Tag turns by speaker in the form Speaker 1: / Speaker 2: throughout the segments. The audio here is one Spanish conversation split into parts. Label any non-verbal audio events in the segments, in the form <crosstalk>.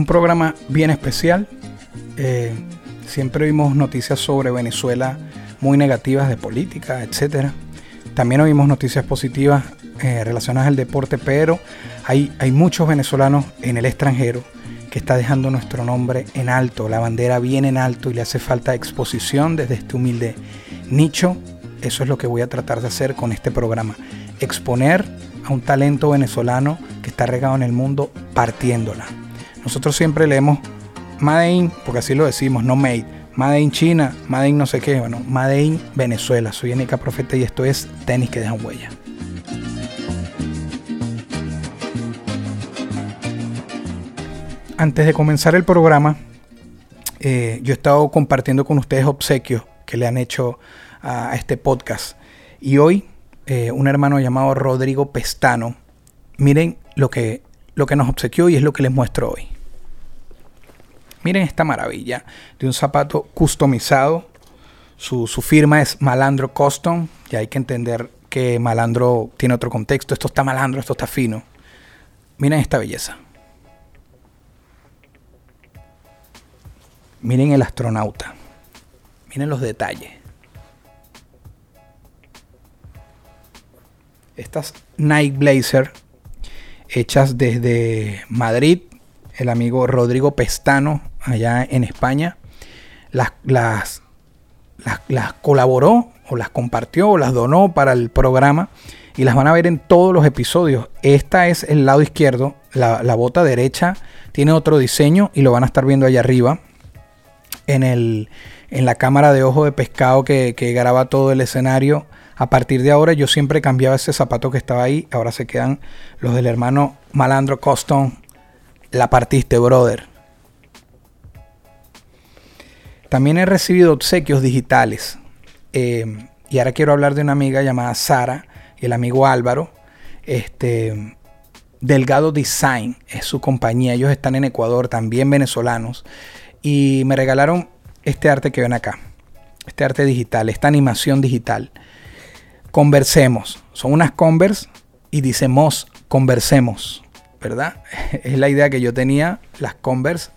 Speaker 1: Un programa bien especial. Eh, siempre vimos noticias sobre Venezuela muy negativas de política, etcétera. También oímos noticias positivas eh, relacionadas al deporte, pero hay, hay muchos venezolanos en el extranjero que está dejando nuestro nombre en alto, la bandera bien en alto y le hace falta exposición desde este humilde nicho. Eso es lo que voy a tratar de hacer con este programa. Exponer a un talento venezolano que está regado en el mundo partiéndola. Nosotros siempre leemos Made in, porque así lo decimos, no made. Made in China, Made in no sé qué, bueno, Made in Venezuela. Soy Enica Profeta y esto es Tenis que dejan huella. Antes de comenzar el programa, eh, yo he estado compartiendo con ustedes obsequios que le han hecho a, este podcast. Y hoy, eh, un hermano llamado Rodrigo Pestano, miren lo que, lo que nos obsequió y es lo que les muestro hoy. Miren esta maravilla de un zapato customizado. Su, su firma es Malandro Custom. Y hay que entender que Malandro tiene otro contexto. Esto está malandro, esto está fino. Miren esta belleza. Miren el astronauta. Miren los detalles. Estas Nike Blazer hechas desde Madrid, el amigo Rodrigo Pestano allá en España, las, las, las, colaboró o las compartió o las donó para el programa y las van a ver en todos los episodios. Esta es el lado izquierdo, la, bota derecha tiene otro diseño y lo van a estar viendo allá arriba en, el, en la cámara de ojo de pescado que, que graba todo el escenario. A partir de ahora yo siempre cambiaba ese zapato que estaba ahí. Ahora se quedan los del hermano Malandro Coston. La partiste, brother. También he recibido obsequios digitales. Eh, y ahora quiero hablar de una amiga llamada Sara y el amigo Álvaro. Este, Delgado Design es su compañía. Ellos están en Ecuador, también venezolanos. Y me regalaron este arte que ven acá. Este arte digital, esta animación digital. Conversemos. Son unas Converse y dice conversemos. ¿Verdad? <laughs> Es la idea que yo tenía. Las Converse,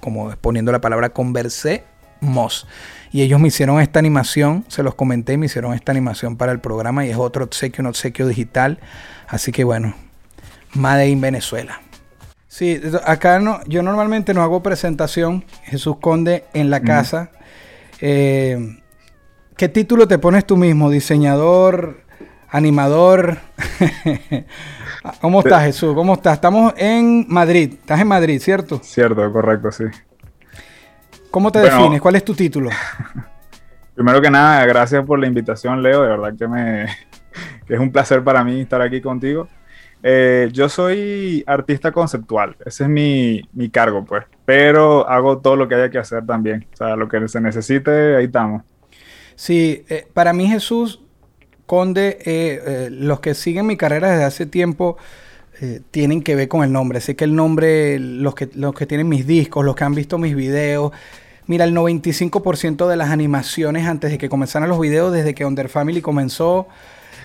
Speaker 1: como poniendo la palabra conversé Moss. Y ellos me hicieron esta animación, se los comenté, me hicieron esta animación para el programa y es otro obsequio, un obsequio digital. Así que bueno, Made in Venezuela. Sí, acá no, yo normalmente no hago presentación, Jesús Conde en la casa. Eh, ¿Qué título te pones tú mismo? ¿Diseñador? ¿Animador? <laughs> ¿Cómo estás, Jesús? ¿Cómo estás? Estamos en Madrid. Estás en Madrid, ¿cierto?
Speaker 2: Cierto, correcto, sí.
Speaker 1: ¿Cómo te defines? ¿Cuál es tu título? <laughs>
Speaker 2: Primero que nada, gracias por la invitación, Leo. De verdad que, me, <laughs> es un placer para mí estar aquí contigo. Eh, yo soy artista conceptual, ese es mi, cargo, pues. Pero hago todo lo que haya que hacer también. O sea, lo que se necesite, ahí estamos.
Speaker 1: Sí, eh, para mí Jesús Conde, eh, los que siguen mi carrera desde hace tiempo, eh, tienen que ver con el nombre. Sé que el nombre, los que, los que tienen mis discos, los que han visto mis videos, mira, el 95% de las animaciones antes de que comenzaran los videos, desde que Under Family comenzó,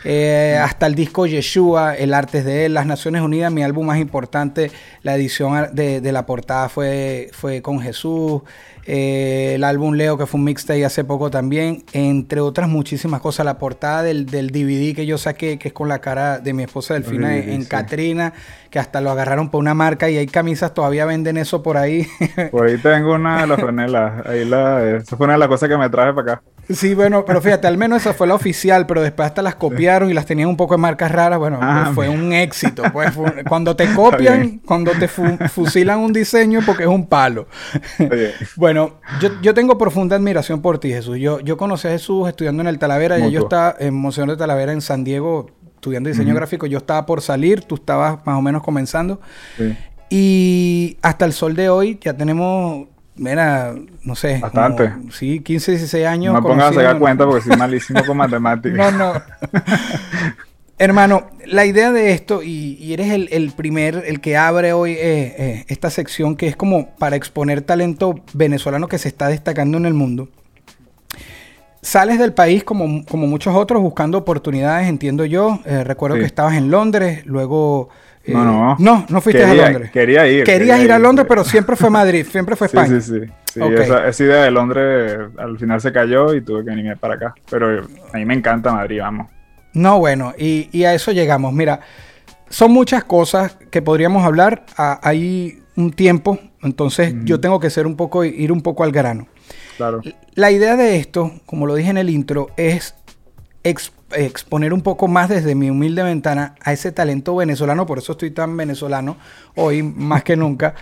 Speaker 1: eh, hasta el disco Yeshua, el arte es de él, Las Naciones Unidas, mi álbum más importante, la edición de, de la portada fue, fue con Jesús. Eh, el álbum Leo, que fue un mixtape hace poco también, entre otras muchísimas cosas. La portada del, DVD que yo saqué, que es con la cara de mi esposa Delfina en, Katrina, que hasta lo agarraron por una marca y hay camisas, todavía venden eso por ahí.
Speaker 2: Por ahí tengo una de las franelas. Ahí la, esa fue una de las cosas que me traje para acá.
Speaker 1: Sí, bueno, pero fíjate, al menos esa fue la oficial, pero después hasta las copiaron y las tenían un poco de marcas raras. Bueno, ah, fue un éxito. Pues, cuando te <laughs> copian, cuando te fusilan un diseño, porque es un palo. <laughs> bueno, yo, tengo profunda admiración por ti, Jesús. Yo, yo conocí a Jesús estudiando en el Talavera. y yo estaba en Museo de Talavera en San Diego estudiando diseño gráfico. Yo estaba por salir, tú estabas más o menos comenzando. Y hasta el sol de hoy ya tenemos, mira, no sé.
Speaker 2: Bastante.
Speaker 1: como, sí, 15, 16 años.
Speaker 2: No me pongas a sacar cuenta porque soy malísimo con matemáticas.
Speaker 1: No, no. <laughs> Hermano, la idea de esto, y, y eres el, el primer, el que abre hoy eh, eh, esta sección que es como para exponer talento venezolano que se está destacando en el mundo. Sales del país como, como muchos otros buscando oportunidades, entiendo yo. Eh, recuerdo
Speaker 2: Sí.
Speaker 1: que estabas en Londres, luego... eh,
Speaker 2: No, no.
Speaker 1: No, no fuiste
Speaker 2: Quería-
Speaker 1: a Londres.
Speaker 2: quería ir,
Speaker 1: Querías
Speaker 2: quería
Speaker 1: ir a Londres, pero <laughs> siempre fue Madrid, siempre fue España.
Speaker 2: sí, sí. Sí, esa, esa idea de Londres al final se cayó y tuve que venirme para acá. Pero a mí me encanta Madrid, vamos.
Speaker 1: No, bueno, y, y a eso llegamos. Mira, son muchas cosas que podríamos hablar. a- hay un tiempo, entonces yo tengo que ser un poco, ir un poco al grano.
Speaker 2: Claro.
Speaker 1: La idea de esto, como lo dije en el intro, es ex- exponer un poco más desde mi humilde ventana a ese talento venezolano, por eso estoy tan venezolano hoy más que nunca,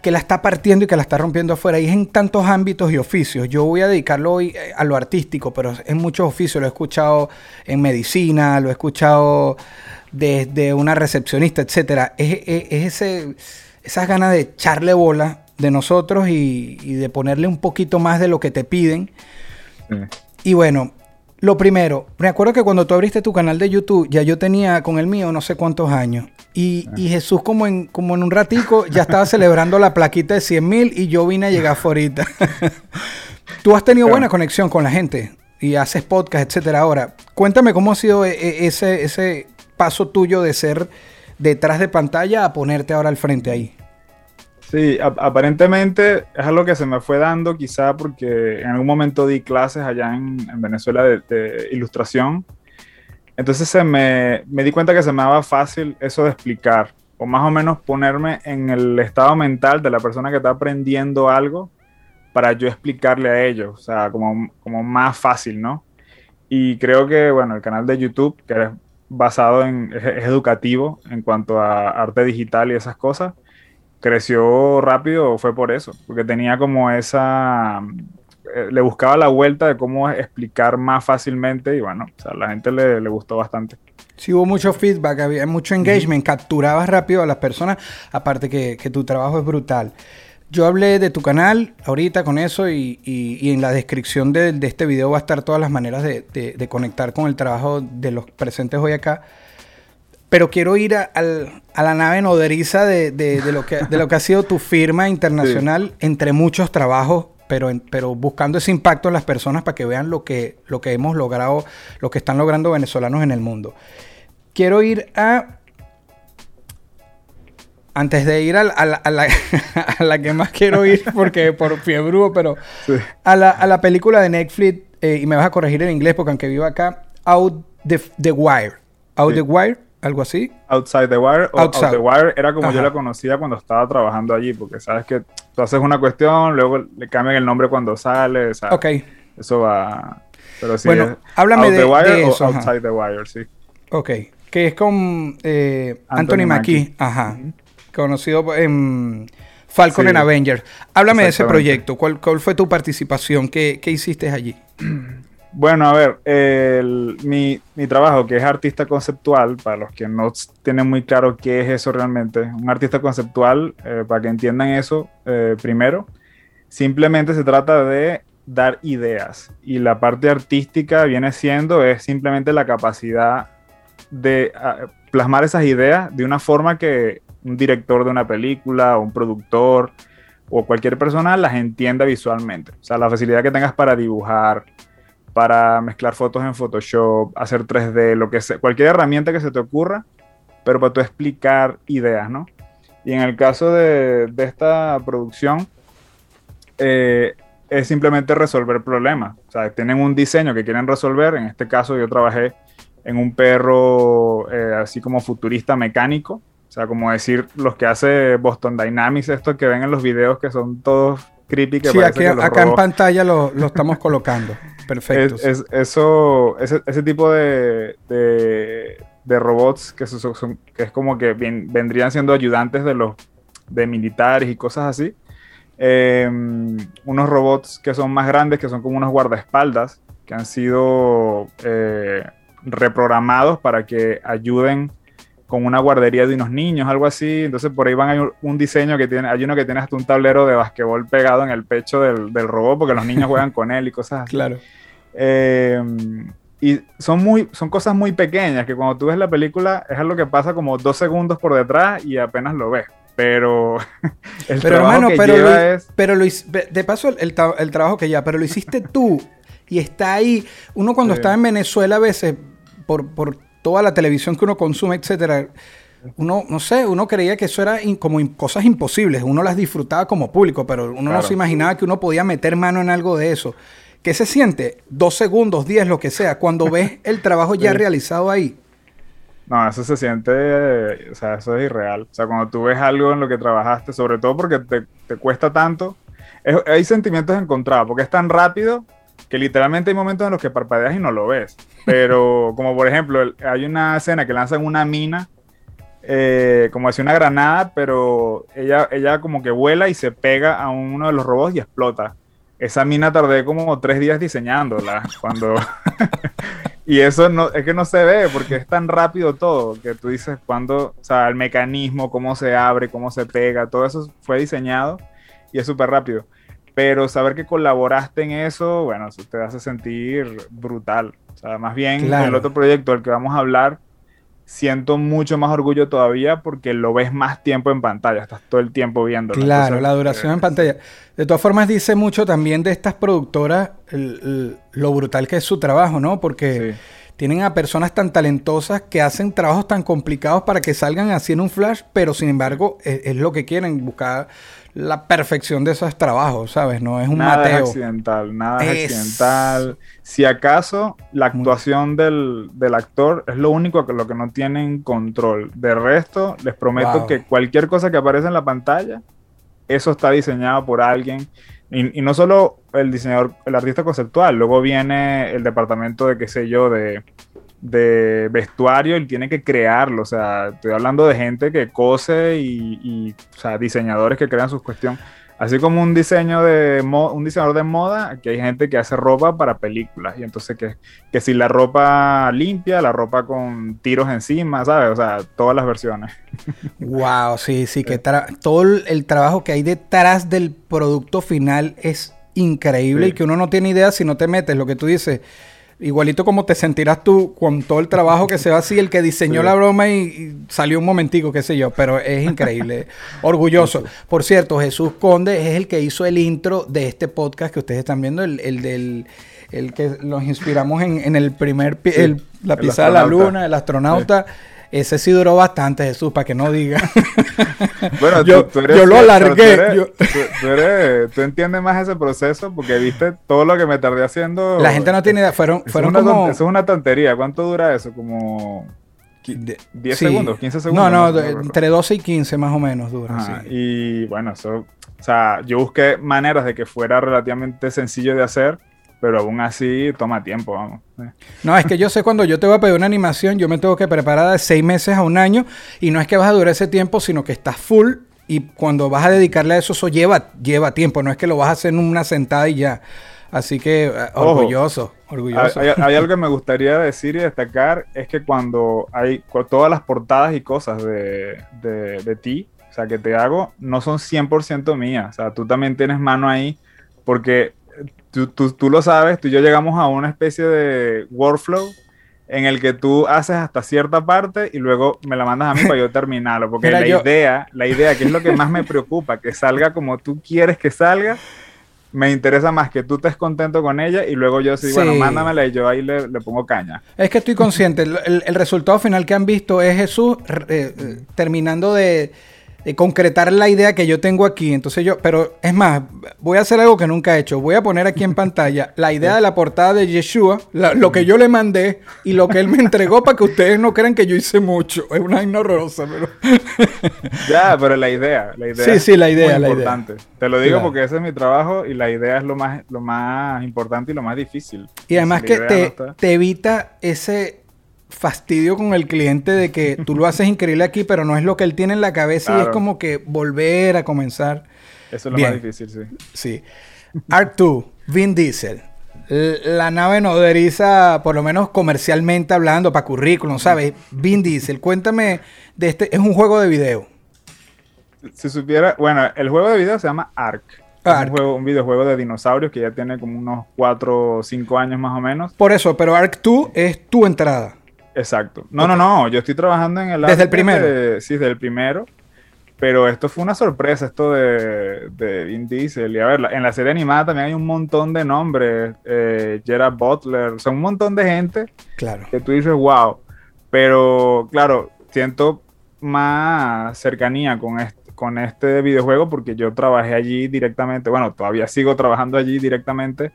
Speaker 1: que la está partiendo y que la está rompiendo afuera. Y es en tantos ámbitos y oficios. Yo voy a dedicarlo hoy eh, a lo artístico, pero en muchos oficios. Lo he escuchado en medicina, lo he escuchado desde una recepcionista, etcétera. Es, es- es ese, esas ganas de echarle bola de nosotros y, y de ponerle un poquito más de lo que te piden.
Speaker 2: Sí.
Speaker 1: Y bueno, lo primero, me acuerdo que cuando tú abriste tu canal de YouTube, ya yo tenía con el mío no sé cuántos años. Y, y Jesús como en, como en un ratico ya estaba celebrando la plaquita de 100 mil y yo vine a llegar ahorita. <laughs> tú has tenido buena conexión con la gente y haces podcast, etcétera. Ahora, cuéntame cómo ha sido e- e- ese, ese paso tuyo de ser detrás de pantalla a ponerte ahora al frente ahí.
Speaker 2: Sí, ap- aparentemente es algo que se me fue dando quizá porque en algún momento di clases allá en, en Venezuela de, de ilustración. Entonces se me, me di cuenta que se me daba fácil eso de explicar o más o menos ponerme en el estado mental de la persona que está aprendiendo algo para yo explicarle a ellos, o sea, como, como más fácil, ¿no? Y creo que, bueno, el canal de YouTube, que es basado en, es, es educativo en cuanto a arte digital y esas cosas, creció rápido fue por eso, porque tenía como esa, eh, le buscaba la vuelta de cómo explicar más fácilmente y bueno, o sea, a la gente le, le gustó bastante.
Speaker 1: Sí hubo mucho feedback, había mucho engagement, capturabas rápido a las personas, aparte que, que tu trabajo es brutal. Yo hablé de tu canal ahorita con eso y, y- y en la descripción de, de este video va a estar todas las maneras de, de- de conectar con el trabajo de los presentes hoy acá. Pero quiero ir a, al- a la nave nodriza de, de- de lo que, de lo que ha sido tu firma <laughs> internacional entre muchos trabajos, pero, en- pero buscando ese impacto en las personas para que vean lo que, lo que hemos logrado, lo que están logrando venezolanos en el mundo. Quiero ir a... Antes de ir a, la- a la, a la- a la que más quiero ir, porque por fiebre, pero
Speaker 2: Sí.
Speaker 1: a, la, a la película de Netflix, eh, y me vas a corregir en inglés porque aunque vivo acá, Out the, the Wire. Out
Speaker 2: Sí.
Speaker 1: the Wire, algo así.
Speaker 2: Outside the Wire o
Speaker 1: Outside.
Speaker 2: Out the Wire era como
Speaker 1: Ajá.
Speaker 2: yo la conocía cuando estaba trabajando allí, porque sabes que tú haces una cuestión, luego le cambian el nombre cuando sale, o
Speaker 1: Ok.
Speaker 2: eso va... Pero sí,
Speaker 1: Bueno, háblame de-
Speaker 2: the Wire
Speaker 1: de
Speaker 2: o
Speaker 1: eso, ajá.
Speaker 2: Outside the Wire, sí.
Speaker 1: Ok. Que es con eh, Anthony,
Speaker 2: Anthony
Speaker 1: Mackie.
Speaker 2: Mackie.
Speaker 1: Ajá. Conocido en Falcon
Speaker 2: Sí.
Speaker 1: en Avengers. Háblame de ese proyecto. ¿Cuál, cuál fue tu participación? ¿Qué, qué hiciste allí? <clears throat>
Speaker 2: Bueno, a ver, mi, mi trabajo, que es artista conceptual, para los que no tienen muy claro qué es eso realmente, un artista conceptual, eh, para que entiendan eso, eh, primero, simplemente se trata de dar ideas y la parte artística viene siendo es simplemente la capacidad de ah, plasmar esas ideas de una forma que un director de una película o un productor o cualquier persona las entienda visualmente. O sea, la facilidad que tengas para dibujar, para mezclar fotos en Photoshop, hacer 3D, lo que sea, cualquier herramienta que se te ocurra, pero para tú explicar ideas, ¿no? Y en el caso de, de esta producción, eh, es simplemente resolver problemas. O sea, tienen un diseño que quieren resolver. En este caso, yo trabajé en un perro eh, así como futurista mecánico. O sea, como decir los que hace Boston Dynamics, estos que ven en los videos que son todos creepy. Que
Speaker 1: Sí, aquí,
Speaker 2: que los
Speaker 1: acá en pantalla lo, lo estamos colocando. <laughs> Perfecto.
Speaker 2: es, es- eso, ese, tipo de, de, robots que, que es como que vendrían siendo ayudantes de los de militares y cosas así. Eh, unos robots que son más grandes, que son como unos guardaespaldas, que han sido eh, reprogramados para que ayuden con una guardería de unos niños, algo así. Entonces por ahí van hay un diseño que tiene, hay uno que tiene hasta un tablero de basquetbol pegado en el pecho del, del robot porque los niños juegan con él y cosas así.
Speaker 1: Claro.
Speaker 2: Eh, y son, muy, son cosas muy pequeñas que cuando tú ves la película es algo que pasa como dos segundos por detrás y apenas lo ves. Pero <laughs>
Speaker 1: el pero trabajo hermano, que pero lleva es... Pero lo, de paso el, el, trabajo que ya, pero lo hiciste tú y está ahí. Uno cuando está en Venezuela a veces, por, por toda la televisión que uno consume, etcétera, uno, no sé, uno creía que eso era como cosas imposibles. Uno las disfrutaba como público, pero uno no se imaginaba que uno podía meter mano en algo de eso. ¿Qué se siente? Dos segundos, diez, lo que sea, cuando ves <laughs> el trabajo ya realizado ahí.
Speaker 2: No, eso se siente, o sea, eso es irreal. O sea, cuando tú ves algo en lo que trabajaste, sobre todo porque te, cuesta tanto, hay sentimientos encontrados, porque es tan rápido que literalmente hay momentos en los que parpadeas y no lo ves. Pero <laughs> como por ejemplo, hay una escena que lanzan una mina, eh, como hace una granada, pero ella, ella como que vuela y se pega a uno de los robots y explota. Esa mina tardé como tres días diseñándola cuando... <laughs> y eso no, es que no se ve porque es tan rápido todo que tú dices cuando, o sea, el mecanismo, cómo se abre, cómo se pega, todo eso fue diseñado y es súper rápido pero saber que colaboraste en eso, bueno, eso te hace sentir brutal. O sea, más bien el otro proyecto del que vamos a hablar, siento mucho más orgullo todavía porque lo ves más tiempo en pantalla, estás todo el tiempo viéndolo.
Speaker 1: Claro, la duración en eh, pantalla. De todas formas, dice mucho también de estas productoras lo brutal que es su trabajo, ¿no? Porque tienen a personas tan talentosas que hacen trabajos tan complicados para que salgan así en un flash, pero sin embargo es, es lo que quieren, buscar la perfección de esos trabajos, ¿sabes? No es un
Speaker 2: nada
Speaker 1: mateo.
Speaker 2: Es accidental, nada es... accidental. Si acaso la actuación del, actor es lo único que lo que no tienen control. De resto, les prometo que cualquier cosa que aparece en la pantalla, eso está diseñado por alguien. Y, y, no solo el diseñador, el artista conceptual, luego viene el departamento de, qué sé yo, de de vestuario, él tiene que crearlo. O sea, estoy hablando de gente que cose y, o sea, diseñadores que crean sus cuestiones. Así como un diseño de un diseñador de moda, aquí hay gente que hace ropa para películas. Y entonces que, que si la ropa limpia, la ropa con tiros encima, ¿sabes? O sea, todas las versiones.
Speaker 1: Wow, sí, sí, que todo el trabajo que hay detrás del producto final es increíble y que uno no tiene idea si no te metes, lo que tú dices Igualito como te sentirás tú con todo el trabajo que se va así, el que diseñó la broma y, salió un momentico, qué sé yo, pero es increíble. <laughs> Orgulloso. Por cierto, Jesús Conde es el que hizo el intro de este podcast que ustedes están viendo, el, el del el que nos inspiramos en, el primer, la pisada de la luna, el astronauta. Ese sí duró bastante, Jesús, para que no diga. <laughs>
Speaker 2: bueno, yo, tú, eres, yo lo alargué. Tú, eres, tú, entiendes más ese proceso porque viste todo lo que me tardé haciendo.
Speaker 1: La gente no tiene idea. Fueron, fueron
Speaker 2: es
Speaker 1: como...
Speaker 2: Eso es una tontería. ¿Cuánto dura eso? Como 10 segundos, 15 segundos.
Speaker 1: No, no, entre 12 y 15 más o menos dura.
Speaker 2: sí. Y bueno, eso. O sea, yo busqué maneras de que fuera relativamente sencillo de hacer pero aún así toma tiempo, vamos.
Speaker 1: No, es que yo sé cuando yo te voy a pedir una animación, yo me tengo que preparar de seis meses a un año y no es que vas a durar ese tiempo, sino que estás full y cuando vas a dedicarle a eso, eso lleva, lleva tiempo, no es que lo vas a hacer en una sentada y ya. Así que eh, orgulloso, orgulloso.
Speaker 2: Hay, algo que me gustaría decir y destacar, es que cuando hay todas las portadas y cosas de, de, de ti, o sea, que te hago, no son 100% mías. O sea, tú también tienes mano ahí, porque tú, tú, lo sabes, tú y yo llegamos a una especie de workflow en el que tú haces hasta cierta parte y luego me la mandas a mí para yo <laughs> terminarlo. Porque la idea, la idea, que es lo que más me preocupa, que salga como tú quieres que salga, me interesa más que tú estés contento con ella y luego yo sí, bueno, mándamela y yo ahí le, pongo caña.
Speaker 1: Es que estoy consciente, el, resultado final que han visto es Jesús eh, eh, terminando de de concretar la idea que yo tengo aquí. Entonces yo, pero es más, voy a hacer algo que nunca he hecho. Voy a poner aquí en <laughs> pantalla la idea de la portada de Yeshua, lo que yo le mandé y lo que él me entregó para que ustedes no crean que yo hice mucho. Es una vaina horrorosa, pero... <laughs>
Speaker 2: ya, pero la idea, la idea.
Speaker 1: Sí, sí, la idea, la importante.
Speaker 2: Te lo digo porque ese es mi trabajo y la idea es lo más, lo más importante y lo más difícil.
Speaker 1: Y además que te, te evita ese fastidio con el cliente de que tú lo haces increíble aquí, pero no es lo que él tiene en la cabeza y es como que volver a comenzar.
Speaker 2: Eso es lo más difícil, sí.
Speaker 1: Sí. Art 2, Vin Diesel. La nave nodriza, por lo menos comercialmente hablando, para currículum, ¿sabes? Vin Diesel, cuéntame de este. Es un juego de video.
Speaker 2: Si supiera, bueno, el juego de video se llama Ark. Es
Speaker 1: Ark.
Speaker 2: un, juego, un videojuego de dinosaurios que ya tiene como unos 4 o 5 años más o menos.
Speaker 1: Por eso, pero Arc 2 es tu entrada.
Speaker 2: Exacto. No, no, no, yo estoy trabajando en el
Speaker 1: Desde el primero.
Speaker 2: sí, desde el primero. Pero esto fue una sorpresa, esto de, de Vin Diesel. Y a ver, en la serie animada también hay un montón de nombres. Eh, Gerard Butler, o sea, un montón de gente
Speaker 1: Claro.
Speaker 2: que tú dices, wow. Pero claro, siento más cercanía con este, con este videojuego porque yo trabajé allí directamente, bueno, todavía sigo trabajando allí directamente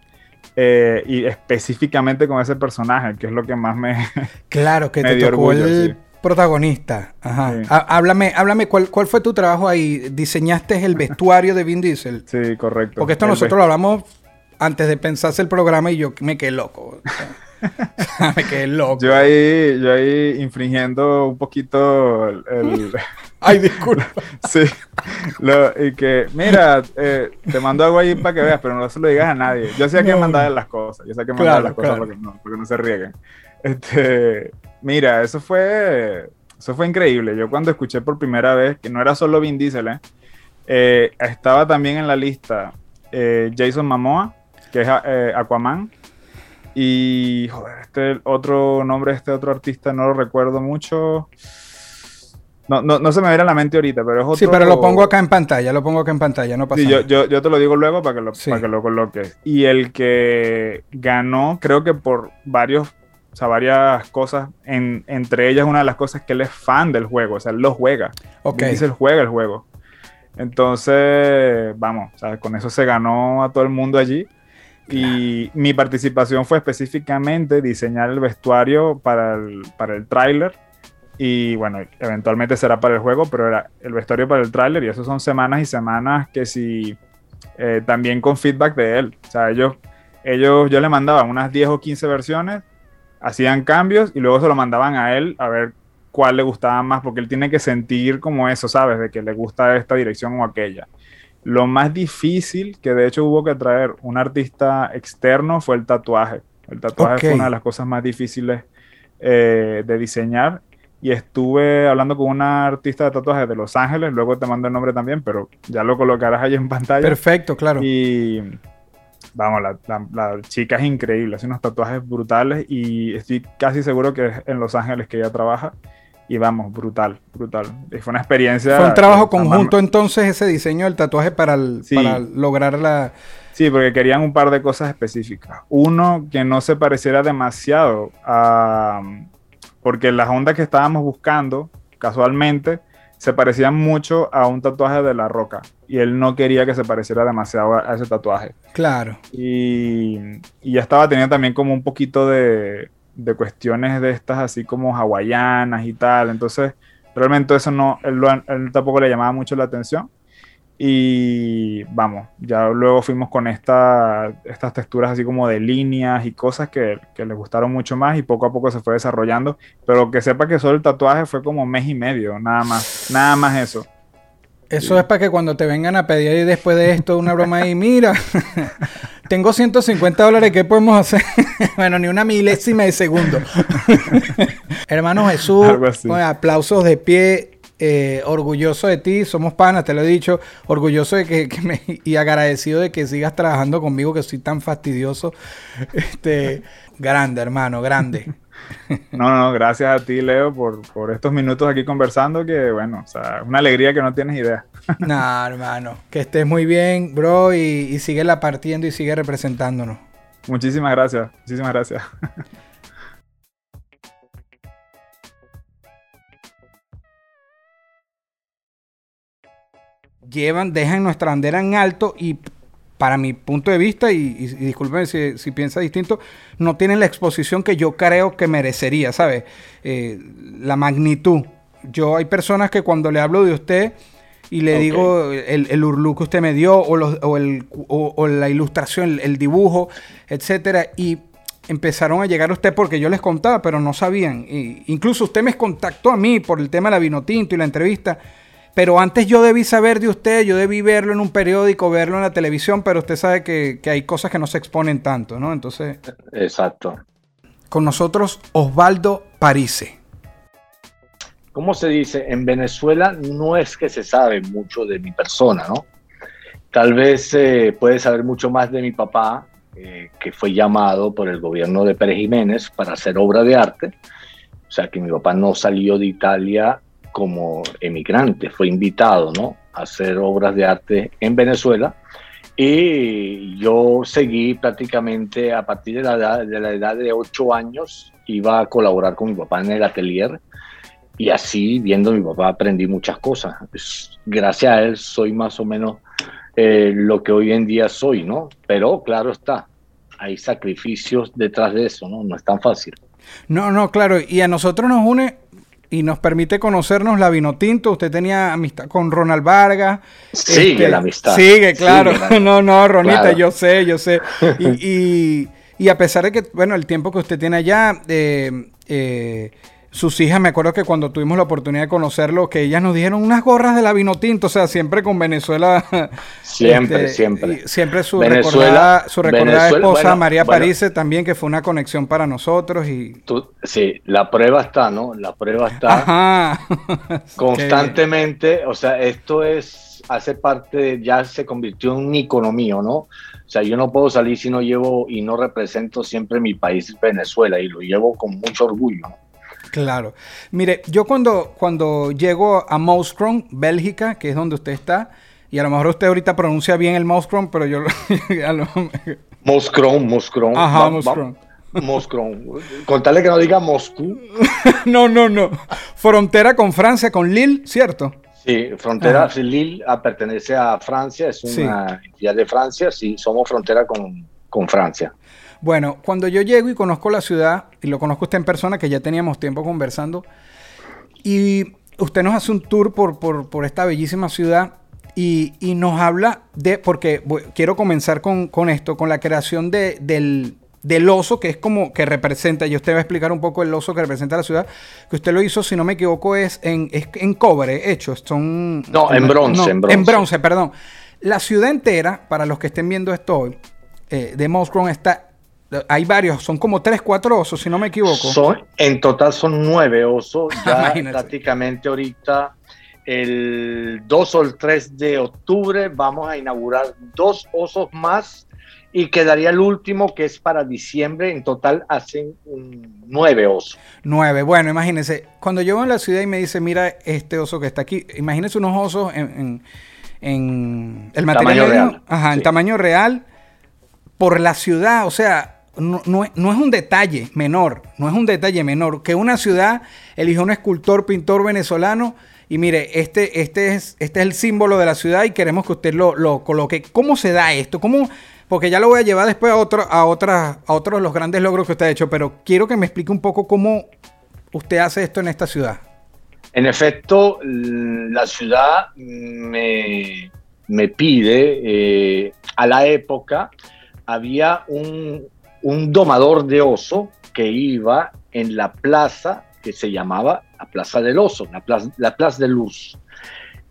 Speaker 2: eh, y específicamente con ese personaje, que es lo que más me... <laughs>
Speaker 1: Claro, que
Speaker 2: Me
Speaker 1: te
Speaker 2: dio
Speaker 1: tocó
Speaker 2: orgullo,
Speaker 1: el
Speaker 2: sí.
Speaker 1: protagonista. Ajá.
Speaker 2: Sí.
Speaker 1: Háblame, háblame ¿cuál, ¿cuál fue tu trabajo ahí? ¿Diseñaste el vestuario de Vin Diesel? <laughs>
Speaker 2: sí, correcto.
Speaker 1: Porque esto
Speaker 2: El
Speaker 1: nosotros lo hablamos antes de pensarse el programa y yo me quedé loco. O sea, <laughs> me quedé loco.
Speaker 2: Yo ahí, yo ahí infringiendo un poquito el... el-
Speaker 1: Ay, disculpa. <laughs>
Speaker 2: sí, lo- y que, mira, eh, te mando algo ahí para que veas, pero no se lo digas a nadie. Yo sé
Speaker 1: No,
Speaker 2: mandar
Speaker 1: no.
Speaker 2: las cosas, yo sé
Speaker 1: Claro,
Speaker 2: mandar las cosas
Speaker 1: claro.
Speaker 2: para que, no, para que no se rieguen. Este, mira, eso fue, eso fue increíble. Yo cuando escuché por primera vez, que no era solo Vin Diesel, ¿eh? Eh, estaba también en la lista eh, Jason Momoa, que es Aquaman. Y joder, este otro nombre, este otro artista, no lo recuerdo mucho. No, no, no se me viene a la mente ahorita, pero es otro.
Speaker 1: Sí, pero lo pongo acá en pantalla, lo pongo acá en pantalla, no pasa
Speaker 2: Sí, yo,
Speaker 1: nada.
Speaker 2: yo, yo te lo digo luego para que lo,
Speaker 1: Sí.
Speaker 2: para que lo coloques. Y el que ganó, creo que por varios, o sea, varias cosas, en- entre ellas una de las cosas es que él es fan del juego, o sea, él lo juega.
Speaker 1: Ok.
Speaker 2: Dice él juega el juego. Entonces, vamos, o sea, con eso se ganó a todo el mundo allí. Y mi participación fue específicamente diseñar el vestuario para el, para el tráiler. Y bueno, eventualmente será para el juego, pero era el vestuario para el tráiler. Y eso son semanas y semanas que si eh, también con feedback de él. O sea, ellos, ellos, yo le mandaba unas 10 o 15 versiones, hacían cambios y luego se lo mandaban a él a ver cuál le gustaba más, porque él tiene que sentir como eso, ¿sabes? De que le gusta esta dirección o aquella. Lo más difícil, que de hecho hubo que traer un artista externo, fue el tatuaje. El tatuaje
Speaker 1: Ok.
Speaker 2: fue una de las cosas más difíciles eh, de diseñar. Y estuve hablando con una artista de tatuajes de Los Ángeles, luego te mando el nombre también, pero ya lo colocarás ahí en pantalla.
Speaker 1: Perfecto, claro.
Speaker 2: Y vamos, la, la- la chica es increíble, hace unos tatuajes brutales y estoy casi seguro que es en Los Ángeles que ella trabaja. Y vamos, brutal, brutal. Y fue una experiencia.
Speaker 1: Fue un trabajo conjunto entonces ese diseño del tatuaje para, el-
Speaker 2: Sí.
Speaker 1: para lograr la...
Speaker 2: Sí, porque querían un par de cosas específicas. Uno, que no se pareciera demasiado a... Porque las ondas que estábamos buscando, casualmente, se parecían mucho a un tatuaje de la roca. Y él no quería que se pareciera demasiado a, ese tatuaje.
Speaker 1: Claro.
Speaker 2: Y, y ya estaba teniendo también como un poquito de, de cuestiones de estas así como hawaianas y tal. Entonces, realmente eso no, él, lo- él tampoco le llamaba mucho la atención. Y vamos, ya luego fuimos con esta, estas texturas así como de líneas y cosas que, que le gustaron mucho más y poco a poco se fue desarrollando. Pero que sepa que solo el tatuaje fue como mes y medio, nada más, nada más eso.
Speaker 1: Eso es para que cuando te vengan a pedir después de esto una broma ahí, mira, <laughs> tengo 150 dólares, ¿qué podemos hacer? <laughs> bueno, ni una milésima de segundo. <laughs> Hermano Jesús, aplausos de pie, eh, orgulloso de ti, somos panas, te lo he dicho, orgulloso de que, <laughs> que me, y agradecido de que sigas trabajando conmigo, que soy tan fastidioso. Este, grande, hermano, grande.
Speaker 2: No, <laughs> no, no, gracias a ti, Leo, por, por estos minutos aquí conversando, que bueno, o sea, una alegría que no tienes idea. <laughs>
Speaker 1: nah, hermano, que estés muy bien, bro, y, y sigue la partiendo y sigue representándonos.
Speaker 2: Muchísimas gracias, muchísimas gracias.
Speaker 1: Llevan, dejan nuestra bandera en alto y para mi punto de vista, y, y, si, si piensa distinto, no tienen la exposición que yo creo que merecería, ¿sabes? Eh, la magnitud. Yo hay personas que cuando le hablo de usted y le digo el, el urlú que usted me dio o, los- o el, o- o la ilustración, el, el dibujo, etcétera, y empezaron a llegar a usted porque yo les contaba, pero no sabían. Y incluso usted me contactó a mí por el tema de la vino tinto y la entrevista. Pero antes yo debí saber de usted, yo debí verlo en un periódico, verlo en la televisión, pero usted sabe que, que hay cosas que no se exponen tanto, ¿no? Entonces,
Speaker 3: Exacto.
Speaker 1: con nosotros Osvaldo Parise.
Speaker 3: ¿Cómo se dice? En Venezuela no es que se sabe mucho de mi persona, ¿no? Tal vez eh, puede saber mucho más de mi papá, eh, que fue llamado por el gobierno de Pérez Jiménez para hacer obra de arte. O sea que mi papá no salió de Italia como emigrante, fue invitado, ¿no? A hacer obras de arte en Venezuela. Y yo seguí prácticamente a partir de la edad de, la edad de 8 años, iba a colaborar con mi papá en el atelier y así, viendo a mi papá, aprendí muchas cosas. Gracias a él soy más o menos eh, lo que hoy en día soy, ¿no? Pero claro está, hay sacrificios detrás de eso, ¿no? No es tan fácil.
Speaker 1: No, no, claro, y a nosotros nos une y nos permite conocernos la Vinotinto. Usted tenía amistad con Ronald Vargas.
Speaker 3: Sigue
Speaker 1: Este,
Speaker 3: la amistad.
Speaker 1: Sigue, claro.
Speaker 3: Sigue la- <laughs>
Speaker 1: No, no, Ronita,
Speaker 3: Claro.
Speaker 1: yo sé, yo sé. Y, <laughs> y- y a pesar de que, bueno, el tiempo que usted tiene allá, eh, eh, sus hijas, me acuerdo que cuando tuvimos la oportunidad de conocerlo, que ellas nos dijeron unas gorras de la Vinotinto, o sea, siempre con Venezuela.
Speaker 3: Siempre, <laughs>
Speaker 1: este,
Speaker 3: siempre.
Speaker 1: y Siempre su
Speaker 3: Venezuela-
Speaker 1: recordada, su recordada
Speaker 3: Venezuela-
Speaker 1: esposa,
Speaker 3: bueno,
Speaker 1: María
Speaker 3: bueno.
Speaker 1: Parise, también, que fue una conexión para nosotros. y
Speaker 3: Tú- sí, la prueba está, ¿no? La prueba está
Speaker 1: Ajá. <laughs>
Speaker 3: constantemente. O sea, esto es, hace parte, ya se convirtió en un icono mío, ¿no? O sea, yo no puedo salir si no llevo y no represento siempre mi país, Venezuela, y lo llevo con mucho orgullo. ¿no?
Speaker 1: Claro. Mire, yo cuando, cuando llego a Mouscron, Bélgica, que es donde usted está, y a lo mejor usted ahorita pronuncia bien el Mouscron, pero yo... lo- <laughs>
Speaker 3: Moscron, Moscron.
Speaker 1: Ajá,
Speaker 3: va- va-
Speaker 1: Mouscron.
Speaker 3: Moscron. Contarle que no diga Moscú. <laughs>
Speaker 1: No, no, no. Frontera con Francia, con Lille, ¿cierto?
Speaker 3: Sí, frontera,
Speaker 1: Ajá.
Speaker 3: sí, Lille ah, pertenece a Francia, es una entidad de Francia, sí, somos frontera con, con Francia.
Speaker 1: Bueno, cuando yo llego y conozco la ciudad, y lo conozco usted en persona, que ya teníamos tiempo conversando, y usted nos hace un tour por, por, por esta bellísima ciudad y, y nos habla de, porque quiero comenzar con, con esto, con la creación de, del, del oso, que es como que representa, y usted va a explicar un poco el oso que representa la ciudad, que usted lo hizo, si no me equivoco, es en, es en cobre hecho, son...
Speaker 3: No, en bronce, en bronce.
Speaker 1: En bronce, perdón. La ciudad entera, para los que estén viendo esto hoy, eh, de Mouscron está... Hay varios, son como tres, cuatro osos, si no me equivoco.
Speaker 3: Son, en total son nueve osos, <laughs> ya
Speaker 1: Imagínate.
Speaker 3: prácticamente ahorita el 2 o el 3 de octubre vamos a inaugurar dos osos más y quedaría el último que es para diciembre, en total hacen un nueve osos.
Speaker 1: Nueve. Bueno, imagínense, cuando yo voy a la ciudad y me dice, mira este oso que está aquí, imagínense unos osos en, en- en el material
Speaker 3: Tamaño real,
Speaker 1: ajá, en tamaño real, por la ciudad, o sea, no, no es, un detalle menor, no es un detalle menor, que una ciudad eligió un escultor, pintor venezolano, y mire, este, este, es, este es el símbolo de la ciudad y queremos que usted lo, lo coloque. ¿Cómo se da esto? ¿Cómo? Porque ya lo voy a llevar después a, otro, a, otras, a otros los grandes logros que usted ha hecho, pero quiero que me explique un poco cómo usted hace esto en esta ciudad.
Speaker 3: En efecto, la ciudad me, me pide, eh, a la época había un, un domador de oso que iba en la plaza que se llamaba la Plaza del Oso, la Plaza, la plaza de Luz.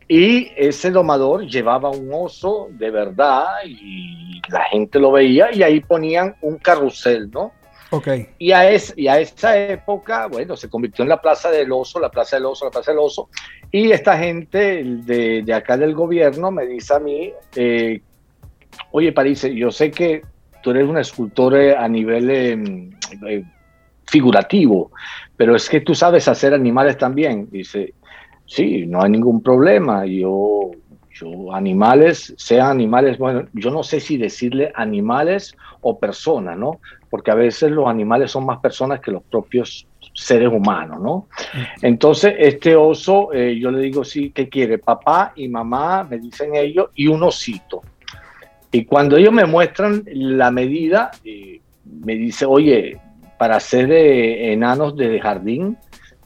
Speaker 3: Y ese domador llevaba un oso de verdad y la gente lo veía y ahí ponían un carrusel, ¿no?
Speaker 1: Ok.
Speaker 3: Y a, es, y a esa época, bueno, se convirtió en la Plaza del Oso, la Plaza del Oso, la Plaza del Oso. Y esta gente de, de acá del gobierno me dice a mí, eh, oye, París, yo sé que tú eres un escultor a nivel eh, eh, figurativo, pero es que tú sabes hacer animales también. Dice, sí, no hay ningún problema. Yo, yo animales, sean animales, bueno, yo no sé si decirle animales o personas, ¿no? Porque a veces los animales son más personas que los propios seres humanos, ¿no? Entonces, este oso, eh, yo le digo, sí, ¿qué quiere? Papá y mamá, me dicen ellos, y un osito. Y cuando ellos me muestran la medida, eh, me dice, oye, para hacer eh, enanos de jardín,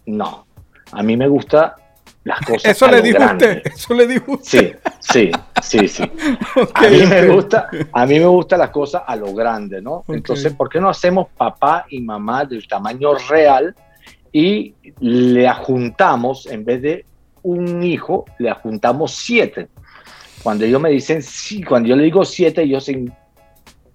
Speaker 3: no. A mí me gusta las <laughs> cosas.
Speaker 1: Eso
Speaker 3: a
Speaker 1: le
Speaker 3: lo
Speaker 1: dijo
Speaker 3: grande.
Speaker 1: usted. Eso le dijo usted.
Speaker 3: Sí, sí, sí, sí. <laughs> A mí me gusta, a mí me gustan las cosas a lo grande, ¿no? Entonces, ¿por qué no hacemos papá y mamá del tamaño real y le adjuntamos, en vez de un hijo, le juntamos siete. Cuando ellos me dicen sí, cuando yo le digo siete, ellos en,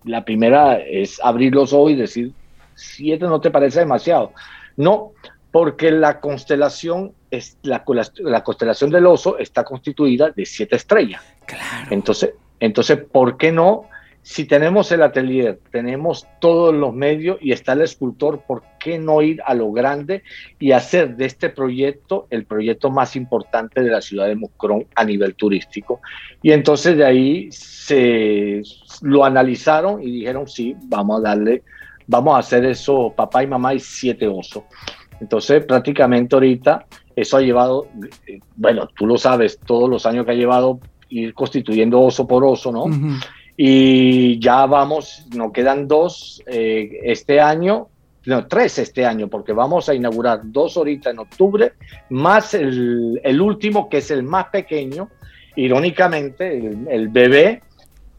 Speaker 3: la primera es abrir los ojos y decir, siete no te parece demasiado. No, porque la constelación, es, la, la constelación del oso está constituida de siete estrellas.
Speaker 1: Claro.
Speaker 3: Entonces, entonces, ¿por qué no? Si tenemos el atelier, tenemos todos los medios y está el escultor, ¿por qué no ir a lo grande y hacer de este proyecto el proyecto más importante de la ciudad de Mucrón a nivel turístico? Y entonces de ahí se lo analizaron y dijeron, sí, vamos a darle, vamos a hacer eso, papá y mamá y siete osos. Entonces, prácticamente ahorita eso ha llevado, eh, bueno, tú lo sabes, todos los años que ha llevado ir constituyendo oso por oso, ¿no? Y ya vamos, nos quedan dos eh, este año, no, tres este año, porque vamos a inaugurar dos ahorita en octubre, más el, el último, que es el más pequeño, irónicamente, el, el bebé,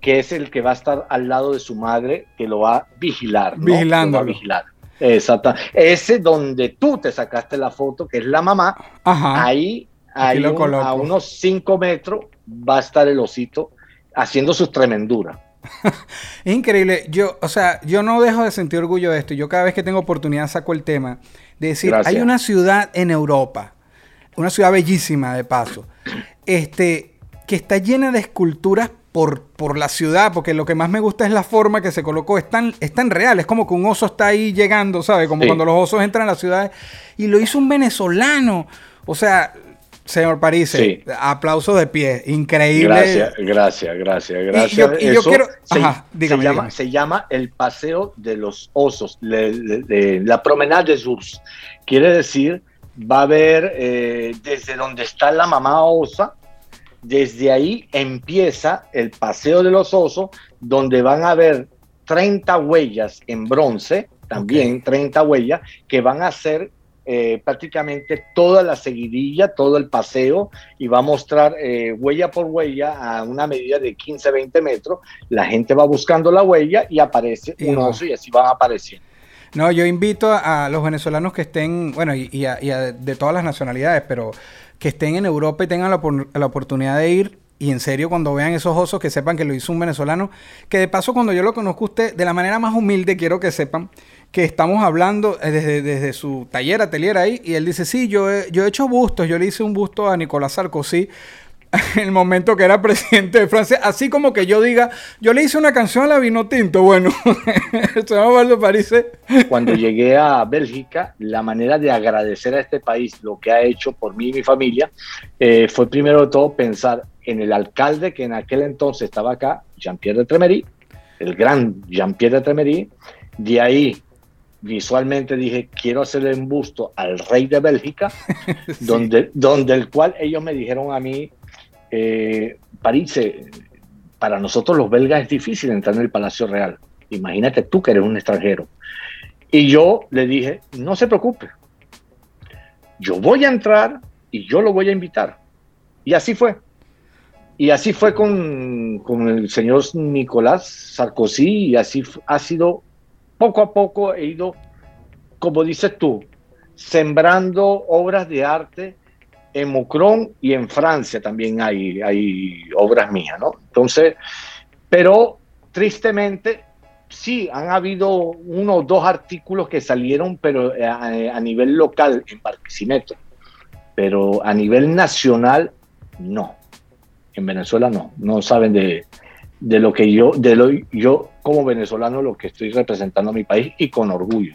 Speaker 3: que es el que va a estar al lado de su madre, que lo va a vigilar. ¿no? A vigilar. Exacto. Ese donde tú te sacaste la foto, que es la mamá,
Speaker 1: Ajá.
Speaker 3: ahí, ahí un- a unos 5 metros va a estar el osito haciendo sus tremenduras.
Speaker 1: Es <laughs> increíble. Yo, o sea, yo no dejo de sentir orgullo de esto. Yo cada vez que tengo oportunidad saco el tema de decir,
Speaker 3: Gracias.
Speaker 1: hay una ciudad en Europa, una ciudad bellísima de paso, este, que está llena de esculturas por, por la ciudad, porque lo que más me gusta es la forma que se colocó. Es tan, es tan real, es como que un oso está ahí llegando, ¿sabes? Como
Speaker 3: Sí.
Speaker 1: cuando los osos entran a las ciudades. Y lo hizo un venezolano. O sea, señor París,
Speaker 3: Sí.
Speaker 1: aplausos de pie. Increíble.
Speaker 3: Gracias, gracias, gracias, gracias.
Speaker 1: yo- y yo
Speaker 3: Eso
Speaker 1: quiero-
Speaker 3: se,
Speaker 1: Ajá, dígame,
Speaker 3: se llama,
Speaker 1: dígame.
Speaker 3: se llama el Paseo de los Osos, le- le- le- la Promenade des Ours. Quiere decir, va a haber eh, desde donde está la mamá osa, desde ahí empieza el Paseo de los Osos, donde van a haber 30 huellas en bronce, también 30 huellas, que van a ser eh, prácticamente toda la seguidilla, todo el paseo, y va a mostrar eh, huella por huella a una medida de 15, 20 metros. La gente va buscando la huella y aparece
Speaker 1: Y
Speaker 3: un oso y así van apareciendo.
Speaker 1: No, yo invito a, los venezolanos que estén, bueno, y, y a- y a- de todas las nacionalidades, pero que estén en Europa y tengan la, la oportunidad de ir. Y en serio, cuando vean esos osos, que sepan que lo hizo un venezolano. Que de paso, cuando yo lo conozco a usted, de la manera más humilde, quiero que sepan que estamos hablando eh, desde, desde su taller, atelier ahí. Y él dice: Sí, yo he, yo he hecho bustos. Yo le hice un busto a Nicolás Sarkozy <laughs> en el momento que era <laughs> presidente de Francia, así como que yo diga, yo le hice una canción a la vino tinto, bueno, <laughs> París
Speaker 3: Cuando llegué a Bélgica, la manera de agradecer a este país lo que ha hecho por mí y mi familia eh, fue primero de todo pensar en el alcalde que en aquel entonces estaba acá, Jean-Pierre de Tremery, el gran Jean-Pierre de Tremery. De ahí, visualmente dije, quiero hacerle un busto al rey de Bélgica, <laughs> donde, donde el cual ellos me dijeron a mí, eh, París, para nosotros los belgas es difícil entrar en el Palacio Real. Imagínate tú que eres un extranjero. Y yo le dije, no se preocupe, yo voy a entrar y yo lo voy a invitar. Y así fue. Y así fue con, con el señor Nicolás Sarkozy y así ha sido, poco a poco he ido, como dices tú, sembrando obras de arte en Mucrón y en Francia también hay, hay obras mías, ¿no? Entonces, pero tristemente sí, han habido uno o dos artículos que salieron, pero eh, a, a nivel local en Barquisimeto, pero a nivel nacional no. En Venezuela no, no saben de, de lo que yo, de lo yo como venezolano lo que estoy representando a mi país y con orgullo.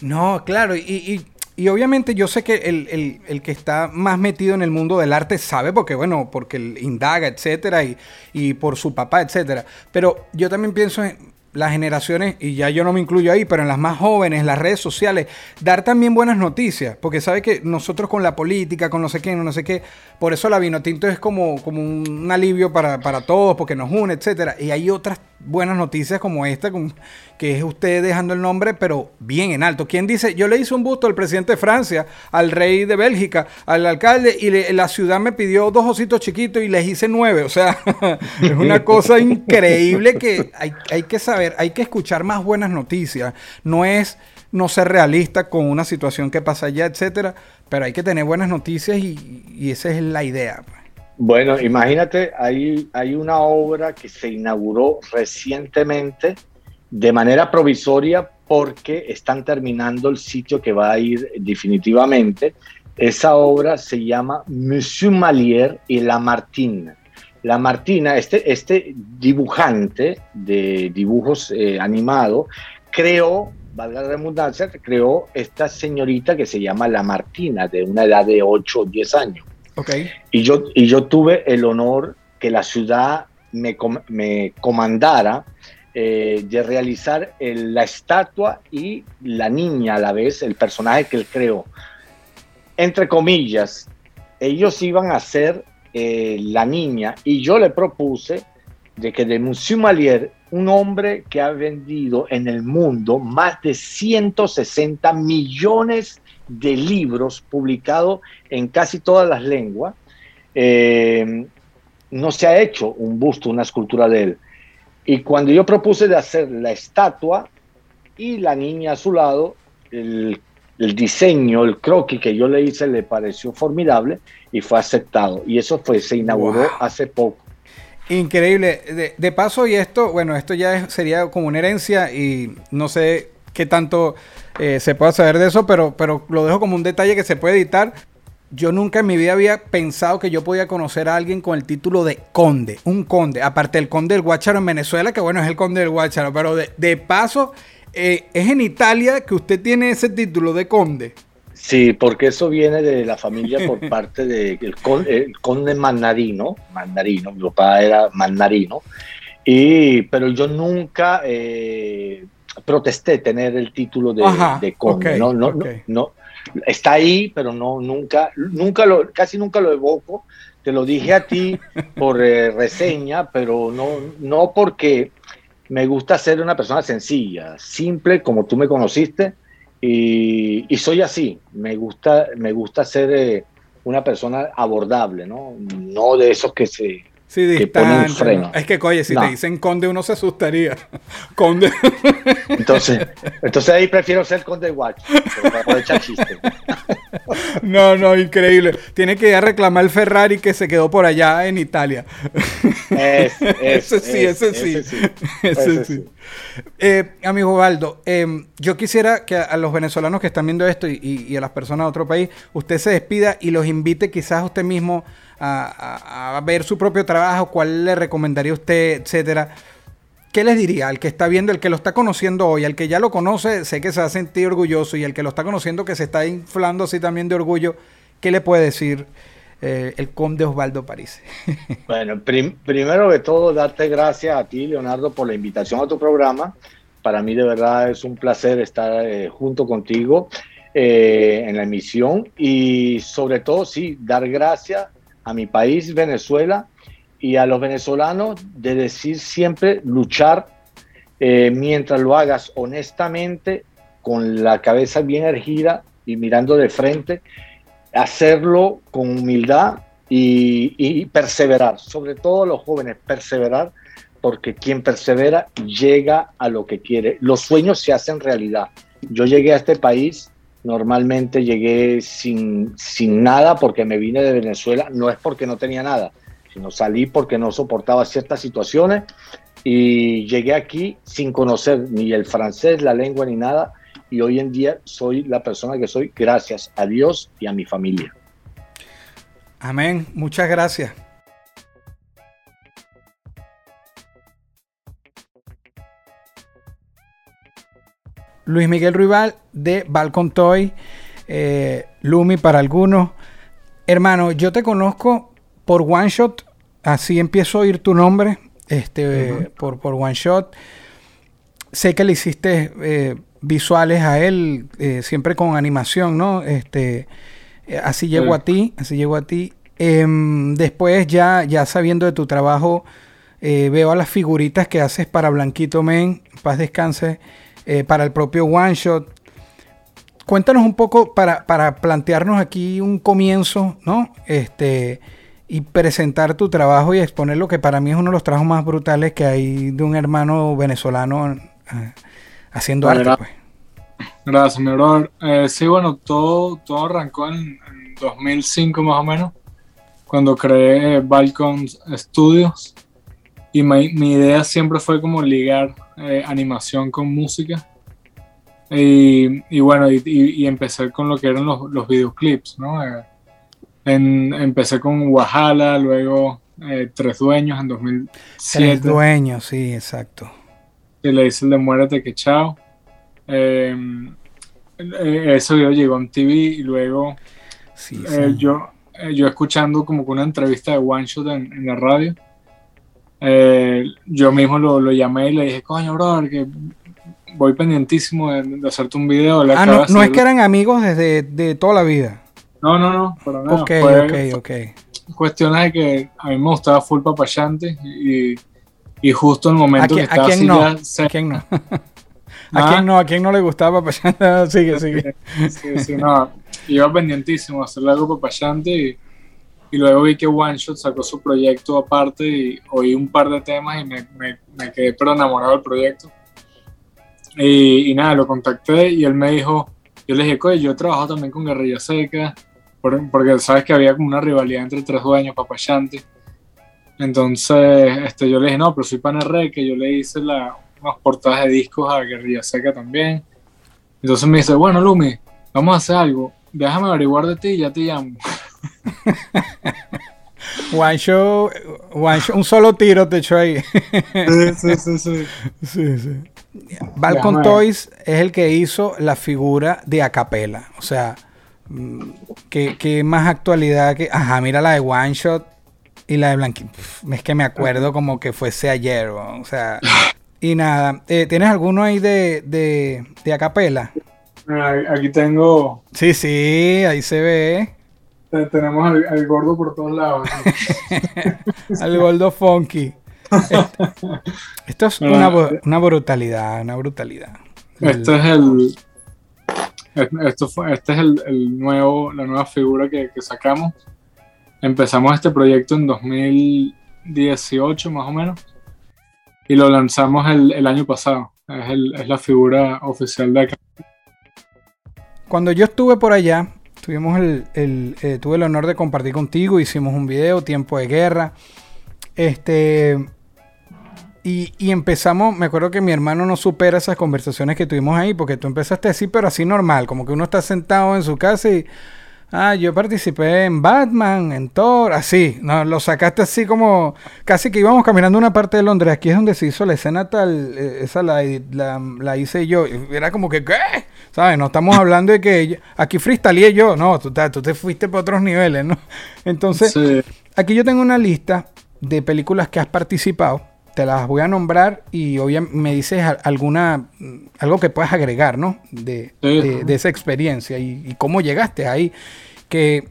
Speaker 1: No, claro, y, y- y obviamente yo sé que el, el- el que está más metido en el mundo del arte sabe, porque bueno, porque indaga, etcétera, y, y por su papá, etcétera. Pero yo también pienso en las generaciones, y ya yo no me incluyo ahí, pero en las más jóvenes, las redes sociales, dar también buenas noticias, porque sabe que nosotros con la política, con no sé qué, no sé qué, por eso la Vinotinto es como, como un alivio para, para todos, porque nos une, etcétera. Y hay otras buenas noticias como esta, que es usted dejando el nombre, pero bien en alto. ¿Quién dice? Yo le hice un busto al presidente de Francia, al rey de Bélgica, al alcalde, y la ciudad me pidió dos ositos chiquitos y les hice nueve. O sea, <laughs> es una cosa increíble que hay, hay que saber, hay que escuchar más buenas noticias. No es no ser realista con una situación que pasa allá, etcétera, pero hay que tener buenas noticias y, esa es la idea. pues.
Speaker 3: Bueno, imagínate, hay, hay una obra que se inauguró recientemente de manera provisoria porque están terminando el sitio que va a ir definitivamente. Esa obra se llama Monsieur Malier y Lamartine. Lamartine, este, este dibujante de dibujos eh, animados, creó, valga la redundancia, creó esta señorita que se llama Lamartina, de una edad de 8 o 10 años.
Speaker 1: Okay.
Speaker 3: Y yo, y yo tuve el honor que la ciudad me, com me comandara eh, de realizar el, la estatua y la niña a la vez, el personaje que él creó. Entre comillas, ellos iban a ser eh, la niña y yo le propuse de que de Monsieur Malier, un hombre que ha vendido en el mundo más de 160 millones de libros publicados en casi todas las lenguas, eh, no se ha hecho un busto, una escultura de él. Y cuando yo propuse de hacer la estatua y la niña a su lado, el, el diseño, el croquis que yo le hice le pareció formidable y fue aceptado. Y eso fue, se inauguró wow. hace poco.
Speaker 1: Increíble. De, de, paso, y esto, bueno, esto ya sería como una herencia y no sé qué tanto eh, se pueda saber de eso, pero, pero lo dejo como un detalle que se puede editar. Yo nunca en mi vida había pensado que yo podía conocer a alguien con el título de conde, un conde, aparte del conde del Guácharo en Venezuela, que bueno, es el conde del Guácharo, pero de, de paso, eh, es en Italia que usted tiene ese título de conde.
Speaker 3: Sí, porque eso viene de la familia por <laughs> parte del de conde, el conde Mandarino, Mandarino, mi papá era Mandarino, y, pero yo nunca eh, protesté tener el título de, Ajá, de conde, okay, no, no, okay. no, no, está ahí, pero no, nunca, nunca lo, casi nunca lo evoco, te lo dije a ti por eh, reseña, pero no, no porque me gusta ser una persona sencilla, simple, como tú me conociste, y, y, soy así, me gusta, me gusta ser eh, una persona abordable, ¿no? No de esos que se
Speaker 1: sí, que ponen freno. Es que, oye, si no. te dicen conde, uno se asustaría. <laughs> conde.
Speaker 3: Entonces, entonces ahí prefiero ser conde watch, para poder echar chiste. <laughs>
Speaker 1: no, no, increíble. Tiene que ir a reclamar el Ferrari que se quedó por allá en Italia.
Speaker 3: Es, <laughs> es,
Speaker 1: ese sí, ese, ese sí. sí. Ese, ese sí. Eh, amigo Baldo, eh, yo quisiera que a los venezolanos que están viendo esto y, y, y, a las personas de otro país, usted se despida y los invite quizás usted mismo a, a, a, ver su propio trabajo, cuál le recomendaría usted, etcétera. ¿Qué les diría al que está viendo, el que lo está conociendo hoy, al que ya lo conoce, sé que se va a sentir orgulloso y al que lo está conociendo que se está inflando así también de orgullo, ¿qué le puede decir eh, el conde Osvaldo París? <laughs>
Speaker 3: bueno, prim primero de todo, darte gracias a ti, Leonardo, por la invitación a tu programa. Para mí de verdad es un placer estar eh, junto contigo eh, en la emisión y sobre todo, sí, dar gracias a mi país, Venezuela, y a los venezolanos de decir siempre luchar eh, mientras lo hagas honestamente, con la cabeza bien ergida y mirando de frente, hacerlo con humildad y, y perseverar, sobre todo los jóvenes, perseverar, porque quien persevera llega a lo que quiere. Los sueños se hacen realidad. Yo llegué a este país normalmente llegué sin, sin nada porque me vine de Venezuela, no es porque no tenía nada, sino salí porque no soportaba ciertas situaciones y llegué aquí sin conocer ni el francés, la lengua ni nada y hoy en día soy la persona que soy gracias a Dios y a mi familia.
Speaker 1: Amén, muchas gracias. Luis Miguel Rival de Balcon Toy, eh, Lumi para algunos. Hermano, yo te conozco por One Shot, así empiezo a oír tu nombre, este, uh -huh. por, por One Shot. Sé que le hiciste eh, visuales a él, eh, siempre con animación, ¿no? Este, eh, así llego uh -huh. a ti, así llego a ti. Em, después ya, ya sabiendo de tu trabajo, eh, veo a las figuritas que haces para Blanquito Men, paz descanse eh, para el propio One Shot. Cuéntanos un poco para, para, plantearnos aquí un comienzo, ¿no? Este, y presentar tu trabajo y exponer lo que para mí es uno de los trabajos más brutales que hay de un hermano venezolano eh, haciendo bueno, arte. Pues.
Speaker 4: Gracias, mi brother. Eh, sí, bueno, todo, todo arrancó en, en 2005 más o menos, cuando creé Balcon Studios. Y mi, mi idea siempre fue como ligar eh, animación con música. Y, y bueno, y, y- empecé con lo que eran los, los videoclips, ¿no? Eh, en- empecé con Wahala, luego eh, Tres Dueños en 2007.
Speaker 1: Tres dueños, sí, exacto.
Speaker 4: y le hice el de Muérete que chao. Eh, ese video llegó en TV y luego
Speaker 1: Sí, sí.
Speaker 4: yo, yo escuchando como que una entrevista de One Shot en, en la radio, eh, yo mismo lo, lo llamé y le dije, coño, brother, que voy pendientísimo de, de hacerte un video. Le
Speaker 1: Ah, no, no es que eran amigos desde de toda la vida.
Speaker 4: No, no, no, para nada.
Speaker 1: Ok,
Speaker 4: Fue
Speaker 1: ok, ok.
Speaker 4: Cuestiones de que a mí me gustaba full papayante y, y justo en el
Speaker 1: ¿A
Speaker 4: momento
Speaker 1: quién,
Speaker 4: que
Speaker 1: a
Speaker 4: estaba
Speaker 1: quién
Speaker 4: así
Speaker 1: no? <laughs> ¿A quién no?
Speaker 4: Ah.
Speaker 1: ¿A quién no? ¿A quién no le gustaba Papayanta? <laughs> sigue, sigue.
Speaker 4: Sí, sí, no, iba pendientísimo a hacerle algo papayante y, y luego vi que One Shot sacó su proyecto aparte y oí un par de temas y me, me- me quedé pero enamorado del proyecto. Y, y nada, lo contacté y él me dijo, yo le dije, oye, yo he trabajado también con Guerrilla Seca, por- porque sabes que había como una rivalidad entre tres dueños, papayante. Entonces, este, yo le dije, no, pero soy Panerre, que yo le hice la, unas portadas de discos a Guerrilla Seca también. Entonces me dice, bueno, Lumi, vamos a hacer algo. Déjame averiguar de ti y ya te llamo. <laughs> <laughs>
Speaker 1: One show, one show, un solo tiro te echó ahí.
Speaker 4: Sí, sí, sí, sí. <laughs>
Speaker 1: Balcon. Toys es el que hizo la figura de Acapela. O sea, mm, ¿qué, qué más actualidad que. Ajá, mira la de One Shot y la de Blanqui. Es que me acuerdo como que fuese ayer. O sea, y nada. eh, ¿Tienes alguno ahí de, de, de Acapela?
Speaker 4: Aquí tengo,
Speaker 1: Sí, sí, ahí se ve.
Speaker 4: Te- tenemos al, al gordo por todos lados. <laughs>
Speaker 1: Al Gordo Funky. Esto es una, brutalidad, una brutalidad.
Speaker 4: Este es el, esto fue, este es el, el nuevo, la nueva figura que, que sacamos. Empezamos este proyecto en 2018 más o menos y lo lanzamos el, el año pasado. Es, el- es la figura oficial de acá.
Speaker 1: Cuando yo estuve por allá, tuvimos el, el, eh, tuve el honor de compartir contigo, hicimos un video, Tiempo de Guerra. Este. Y, y empezamos, me acuerdo que mi hermano no supera esas conversaciones que tuvimos ahí, porque tú empezaste así, pero así normal, como que uno está sentado en su casa y. Ah, yo participé en Batman, en Thor, así. No, lo sacaste así como. Casi que íbamos caminando una parte de Londres. Aquí es donde se hizo la escena tal. eh, esa la, la, la hice yo. Era como que, ¿qué? ¿Sabes? No estamos hablando de que aquí freestyleé yo. No, tú, tú te fuiste para otros niveles, ¿no? <laughs> Entonces,
Speaker 4: Sí.
Speaker 1: aquí yo tengo una lista de películas que has participado. Te las voy a nombrar y obviamente me dices alguna algo que puedas agregar, ¿no? De,
Speaker 4: Sí.
Speaker 1: de- de esa experiencia y, y cómo llegaste ahí. Que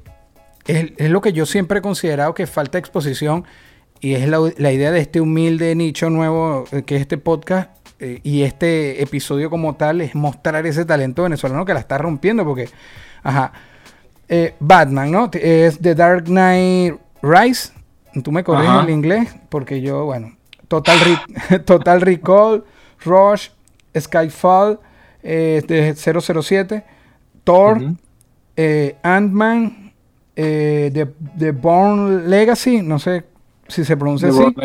Speaker 1: es, es lo que yo siempre he considerado que falta exposición y es la, la idea de este humilde nicho nuevo eh, que es este podcast eh, y este episodio como tal es mostrar ese talento venezolano que la está rompiendo porque, ajá, eh, Batman, ¿no? Es The Dark Knight Rise. Tú me corriges el inglés porque yo, bueno, Total, Re- <laughs> Total Recall, Rush, Skyfall, eh, de 007, Thor, eh, Ant-Man, eh, The, The Born Legacy, no sé si se pronuncia así.
Speaker 4: Born-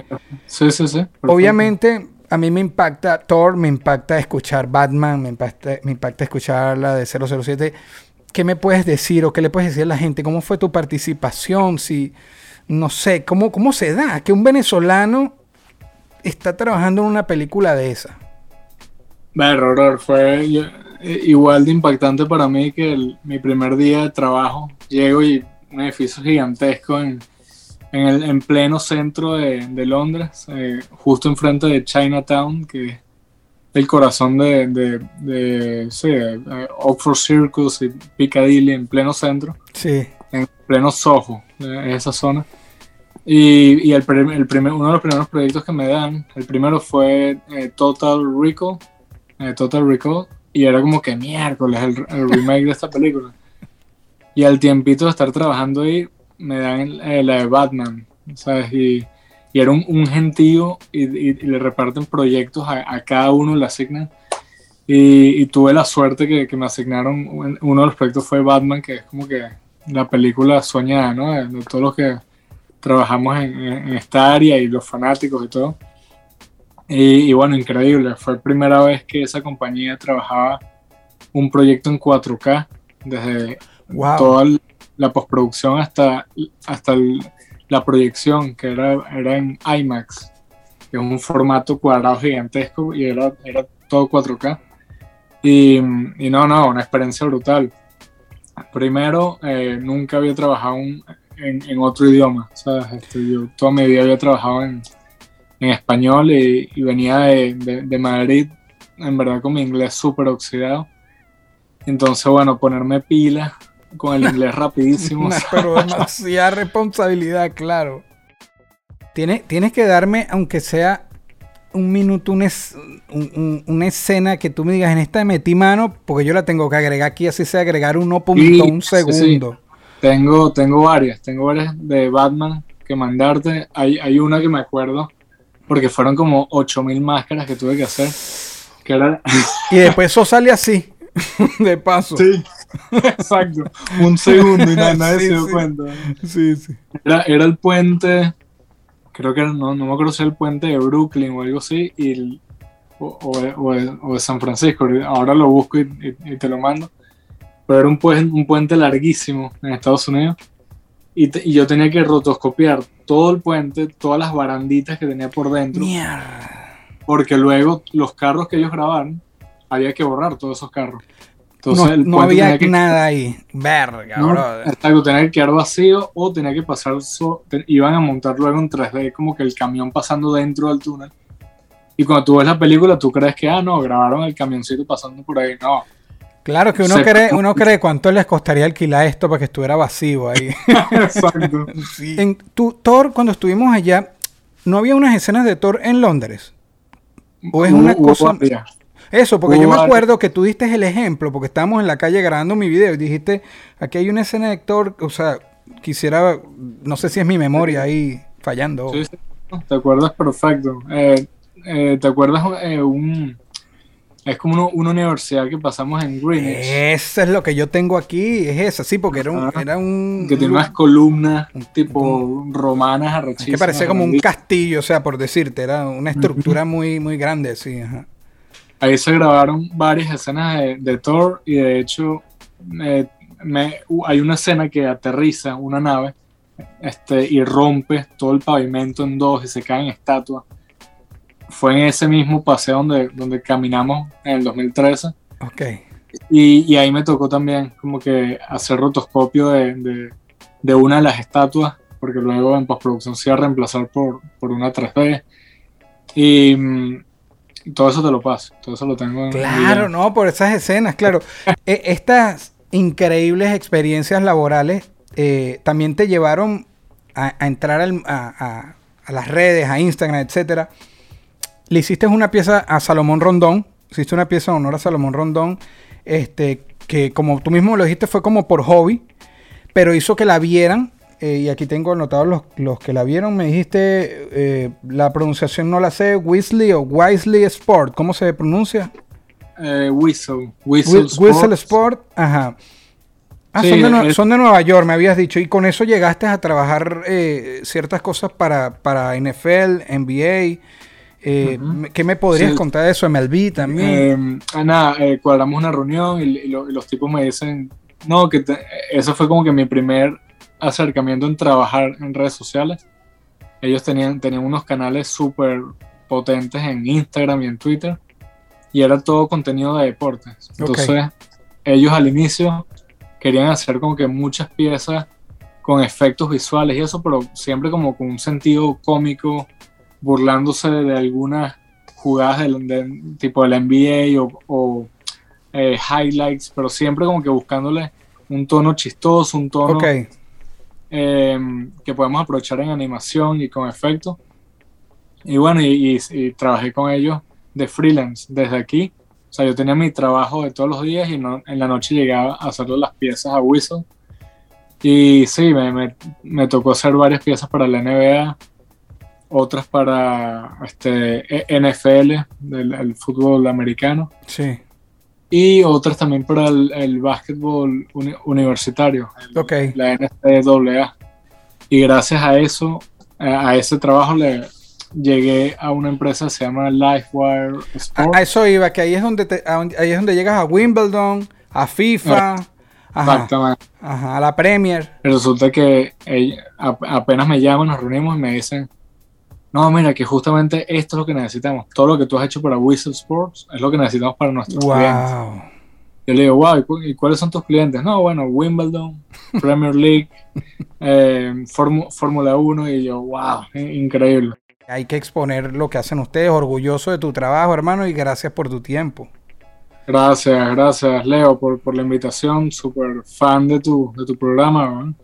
Speaker 4: Sí, sí, sí. perfecto.
Speaker 1: Obviamente, a mí me impacta Thor, me impacta escuchar Batman, me impacta, me impacta escuchar la de 007. ¿Qué me puedes decir o qué le puedes decir a la gente? ¿Cómo fue tu participación? Si, no sé, ¿cómo, cómo se da que un venezolano está trabajando en una película de esa?
Speaker 4: Horror, fue eh, igual de impactante para mí que el- mi primer día de trabajo. Llego y un edificio gigantesco en, en, el, en pleno centro de, de Londres, eh, justo enfrente de Chinatown, que es el corazón de, de, de, sí, eh, Oxford Circus y Piccadilly, en pleno centro
Speaker 1: Sí.
Speaker 4: en pleno Soho, esa zona. Y, y el, prim- el primer, uno de los primeros proyectos que me dan, el primero fue eh, Total Recall, eh, Total Recall, y era como que miércoles el, el remake de esta película. Y al tiempito de estar trabajando ahí, me dan eh, la de Batman, ¿sabes? Y, y era un, un gentío y, le reparten proyectos a, cada uno, le asignan. Y, tuve la suerte que, me asignaron, un- uno de los proyectos fue Batman, que es como que la película soñada, ¿no? De todos los que trabajamos en, en esta área y los fanáticos y todo. Y, y bueno, increíble. Fue la primera vez que esa compañía trabajaba un proyecto en 4K, desde
Speaker 1: Wow.
Speaker 4: toda la postproducción hasta, hasta el- la proyección, que era, era en IMAX, que es un formato cuadrado gigantesco y era, era todo 4K. Y, y no, no, una experiencia brutal. Primero, eh, nunca había trabajado un- en, en otro idioma. ¿sabes? Este, yo toda mi vida había trabajado en, en español y, y venía de, de- de Madrid, en verdad con mi inglés súper oxidado. Entonces, bueno, ponerme pila con el inglés <laughs> rapidísimo.
Speaker 1: Pero demasiada responsabilidad, claro. Tienes, tienes que darme, aunque sea un minuto, una, es- un- un- una escena que tú me digas, en esta metí mano, porque yo la tengo que agregar aquí, así sea agregar 1.1
Speaker 4: Sí, sí, sí. Tengo, tengo varias, tengo varias de Batman que mandarte. Hay, hay una que me acuerdo, porque fueron como 8000 máscaras que tuve que hacer. Que era. <laughs>
Speaker 1: Y después eso sale así, <laughs> de paso.
Speaker 4: Sí, exacto. Un segundo y <laughs> nadie, nadie
Speaker 1: Sí,
Speaker 4: se dio
Speaker 1: sí.
Speaker 4: cuenta.
Speaker 1: sí. sí.
Speaker 4: Era, era el puente, creo que era, no, no me acuerdo si era el puente de Brooklyn o algo así, y el- o, o de- o de, o de San Francisco. Ahora lo busco y, y- y te lo mando. Pero era un, puen- un puente larguísimo en Estados Unidos. Y, te- y yo tenía que rotoscopiar todo el puente, todas las baranditas que tenía por dentro,
Speaker 1: Mierda.
Speaker 4: porque luego los carros que ellos grabaron, había que borrar todos esos carros.
Speaker 1: No,
Speaker 4: Entonces
Speaker 1: no
Speaker 4: puente
Speaker 1: había
Speaker 4: que-
Speaker 1: nada ahí. Verga,
Speaker 4: no,
Speaker 1: brother.
Speaker 4: exacto, tenía que quedar vacío o tenía que pasar, so- te- iban a montar luego en 3D como que el camión pasando dentro del túnel. Y cuando tú ves la película, tú crees que, ah, no, grabaron el camioncito pasando por ahí. No,
Speaker 1: Claro que uno
Speaker 4: Se-
Speaker 1: cree, uno cree cuánto les costaría alquilar esto para que estuviera vacío ahí. <laughs>
Speaker 4: exacto.
Speaker 1: En tu Thor, cuando estuvimos allá, ¿no había unas escenas de Thor en Londres? ¿O es una cosa-. Eso, porque yo me acuerdo que tú diste el ejemplo, porque estábamos en la calle grabando mi video y dijiste, aquí hay una escena de Thor, o sea, quisiera, no sé si es mi memoria ahí fallando.
Speaker 4: Sí, sí, te acuerdas perfecto. Eh, eh, ¿Te acuerdas eh, un... Es como uno- una universidad que pasamos en Greenwich,
Speaker 1: Eso es lo que yo tengo aquí, es esa, sí, porque era un... Era un
Speaker 4: que tiene unas columnas tipo romanas arrechísimas.
Speaker 1: que parecía como un castillo, o sea, por decirte, era una estructura muy, muy grande, sí. Ajá.
Speaker 4: Ahí se grabaron varias escenas de, de Thor y de hecho eh, me- hay una escena que aterriza una nave este, y rompe todo el pavimento en dos y se caen estatuas. Fue en ese mismo paseo donde, donde caminamos en el 2013
Speaker 1: Ok.
Speaker 4: y, y ahí me tocó también como que hacer rotoscopio de, de- de una de las estatuas porque luego en postproducción se iba a reemplazar por, por una 3D y mm, todo eso te lo paso, todo eso lo tengo en
Speaker 1: Claro, no, por esas escenas, claro. <laughs> E- Estas increíbles experiencias laborales eh, también te llevaron a, a entrar al- a, a- a las redes, a Instagram, etcétera. Le hiciste una pieza a Salomón Rondón, hiciste una pieza en honor a Salomón Rondón, este, que como tú mismo lo dijiste fue como por hobby, pero hizo que la vieran. eh, y aquí tengo anotados los, los que la vieron. Me dijiste, eh, la pronunciación no la sé, Weasley o Wisely Sport, ¿cómo se pronuncia?
Speaker 4: Eh, Whistle, Whistle,
Speaker 1: Whi- Whistle
Speaker 4: Sports.
Speaker 1: Sport, ajá. Ah,
Speaker 4: Sí,
Speaker 1: son, de,
Speaker 4: es-
Speaker 1: son de Nueva York, me habías dicho. Y con eso llegaste a trabajar eh, ciertas cosas para, para NFL, NBA. Eh, ¿Qué me podrías
Speaker 4: Sí.
Speaker 1: contar de eso? MLB también.
Speaker 4: Eh, ah, nada, eh, cuadramos una reunión y, y lo- y los tipos me dicen, no, que te- eso fue como que mi primer acercamiento en trabajar en redes sociales. Ellos tenían, tenían unos canales súper potentes en Instagram y en Twitter y era todo contenido de deportes. Entonces, ellos al inicio querían hacer como que muchas piezas con efectos visuales y eso, pero siempre como con un sentido cómico, burlándose de algunas jugadas del, de- tipo del NBA o, o, eh, highlights, pero siempre como que buscándole un tono chistoso, un tono eh, que podemos aprovechar en animación y con efectos. Y bueno, y, y- y trabajé con ellos de freelance desde aquí. O sea, yo tenía mi trabajo de todos los días y no- en la noche llegaba a hacerle las piezas a Whistle. Y sí, me, me- me tocó hacer varias piezas para la NBA, otras para este, E- NFL, del el fútbol americano.
Speaker 1: Sí.
Speaker 4: y otras también para el, el básquetbol uni- universitario, el- la NCAA. Y gracias a eso, a, ese trabajo, le llegué a una empresa que se llama Livewire
Speaker 1: A,
Speaker 4: Sports.
Speaker 1: a eso iba, que ahí es donde te- ahí es donde llegas a Wimbledon, a FIFA, ajá,
Speaker 4: Exactamente.
Speaker 1: ajá, a la Premier.
Speaker 4: Resulta que ella- a- apenas me llaman, nos reunimos y me dicen, no, mira, que justamente esto es lo que necesitamos. Todo lo que tú has hecho para Whistle Sports es lo que necesitamos para nuestros clientes. Yo le digo, wow, ¿y cu- ¿y cuáles son tus clientes? No, bueno, Wimbledon, <laughs> Premier League, eh, Fórmu- Fórmula 1 y yo, wow, increíble.
Speaker 1: Hay que exponer lo que hacen ustedes, orgulloso de tu trabajo, hermano, y gracias por tu tiempo.
Speaker 4: Gracias, gracias Leo por, por la invitación, súper fan de tu, de tu programa. ¿no?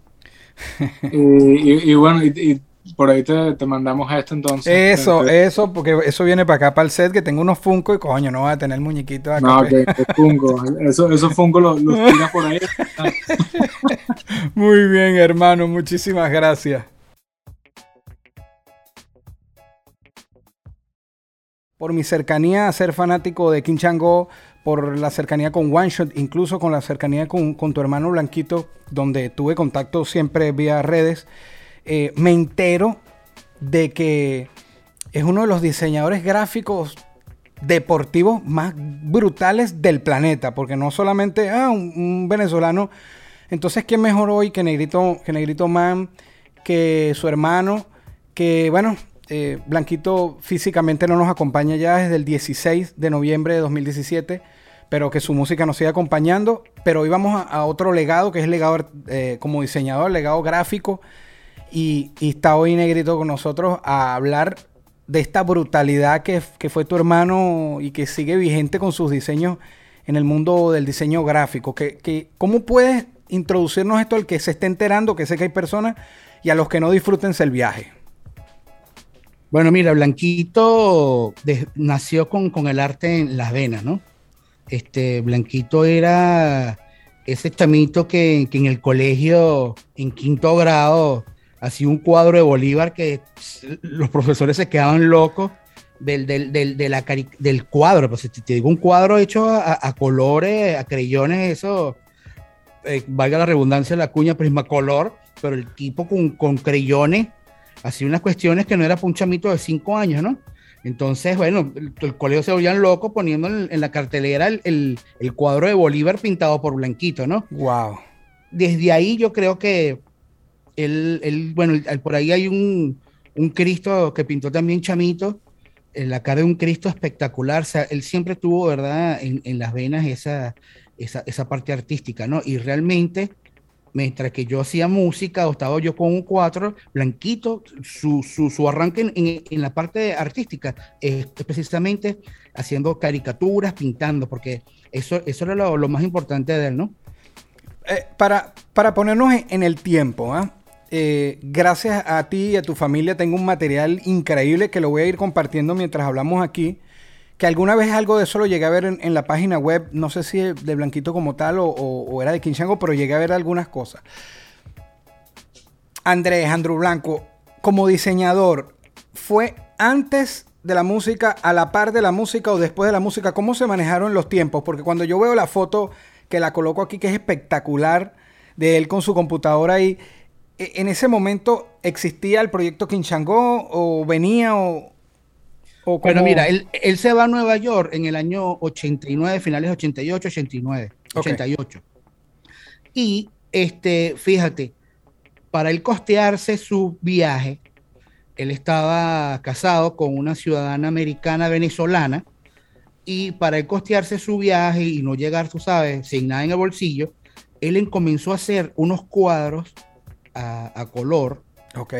Speaker 4: <laughs> y, y- y bueno, y por ahí te, te mandamos esto entonces.
Speaker 1: Eso,
Speaker 4: Te-
Speaker 1: eso, porque eso viene para acá, para el set, que tengo unos Funko y coño, no voy a tener muñequitos acá.
Speaker 4: No, que, que Funko. Eso, esos Funko los, los <laughs> tiras por ahí.
Speaker 1: Muy bien, hermano, muchísimas gracias. Por mi cercanía a ser fanático de King Chango, por la cercanía con One Shot, incluso con la cercanía con, con tu hermano Blanquito, donde tuve contacto siempre vía redes, eh, me entero de que es uno de los diseñadores gráficos deportivos más brutales del planeta, porque no solamente ah, un, venezolano, entonces quién mejor hoy que Negrito, que Negrito Man, que su hermano, que bueno, eh, Blanquito físicamente no nos acompaña ya desde el 16 de noviembre de 2017, pero que su música nos sigue acompañando, pero hoy vamos a, otro legado, que es el legado eh, como diseñador, legado gráfico, y, y está hoy Negrito con nosotros a hablar de esta brutalidad que, que fue tu hermano y que sigue vigente con sus diseños en el mundo del diseño gráfico. Que, que- ¿Cómo puedes introducirnos esto al que se esté enterando, que sé que hay personas, y a los que no disfrútense el viaje?
Speaker 5: Bueno, mira, Blanquito de- nació con, con el arte en las venas, ¿no? Este, Blanquito era ese chamito que, que en el colegio, en quinto grado, hacía un cuadro de Bolívar que los profesores se quedaban locos del, del, del, de la cari- del cuadro. Pues, te, te digo, un cuadro hecho a, a colores, a creyones, eso, eh, valga la redundancia, la cuña prismacolor, pero el tipo con, con creyones hacía unas cuestiones que no era para un chamito de cinco años, ¿no? Entonces, bueno, el, el colegio se volvían locos poniendo en, en la cartelera el, el- el cuadro de Bolívar pintado por Blanquito, ¿no?
Speaker 1: Wow.
Speaker 5: Desde ahí yo creo que él, él, bueno, el- por ahí hay un, un Cristo que pintó también Chamito, en la cara de un Cristo espectacular, o sea, él siempre tuvo, ¿verdad?, en, en las venas esa, esa, esa parte artística, ¿no? Y realmente mientras que yo hacía música o estaba yo con un cuatro, Blanquito, su, su, su arranque en, en- en la parte artística es precisamente haciendo caricaturas, pintando, porque eso, eso era lo, lo más importante de él, ¿no?
Speaker 1: Eh, para, para ponernos en, en el tiempo, ¿ah? Eh, gracias a ti y a tu familia tengo un material increíble que lo voy a ir compartiendo mientras hablamos aquí. Que alguna vez algo de eso lo llegué a ver en, la página web, no sé si de Blanquito como tal o, o- era de Quinchango, pero llegué a ver algunas cosas. Andrés, Andrew Blanco, como diseñador, ¿fue antes de la música, a la par de la música o después de la música? ¿Cómo se manejaron los tiempos? Porque cuando yo veo la foto que la coloco aquí, que es espectacular, de él con su computadora ahí, en ese momento existía el proyecto Quinchango o venía o... o
Speaker 5: Bueno,
Speaker 1: cómo-
Speaker 5: mira, él, él se va a Nueva York en el año 89, finales 88, 89,
Speaker 1: Ok.
Speaker 5: 88. Y, este, fíjate, para él costearse su viaje, él estaba casado con una ciudadana americana venezolana y para él costearse su viaje y no llegar, tú sabes, sin nada en el bolsillo, él en- comenzó a hacer unos cuadros a, a color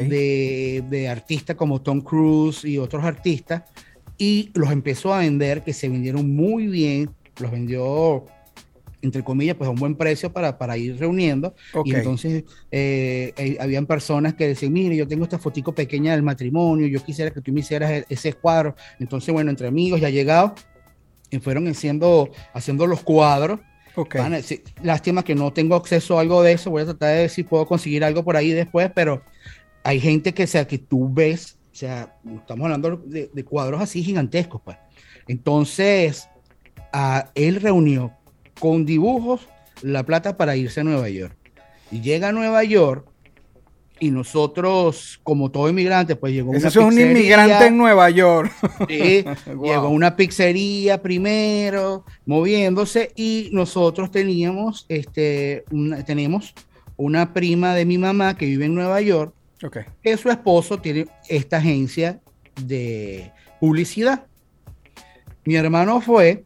Speaker 5: de, de artistas como Tom Cruise y otros artistas y los empezó a vender, que se vendieron muy bien, los vendió entre comillas, pues a un buen precio para, para ir reuniendo.
Speaker 1: Ok.
Speaker 5: Y entonces eh, eh, habían personas que decían, mire, yo tengo esta fotico pequeña del matrimonio, yo quisiera que tú me hicieras e- ese cuadro. Entonces, bueno, entre amigos ya llegado y fueron haciendo, haciendo los cuadros.
Speaker 1: Ok.
Speaker 5: Van a- sí, lástima que no tengo acceso a algo de eso. Voy a tratar de ver si puedo conseguir algo por ahí después, pero hay gente que, sea, que tú ves, o sea, estamos hablando de, cuadros así gigantescos, pues. Entonces, él reunió con dibujos la plata para irse a Nueva York. Y llega a Nueva York y nosotros, como todo inmigrante, pues llegó una
Speaker 1: es un inmigrante en Nueva York.
Speaker 5: Sí, <laughs>
Speaker 1: Wow.
Speaker 5: llegó a una pizzería primero, moviéndose, y nosotros teníamos, este, una, tenemos una prima de mi mamá que vive en Nueva York, que su esposo tiene esta agencia de publicidad. Mi hermano fue,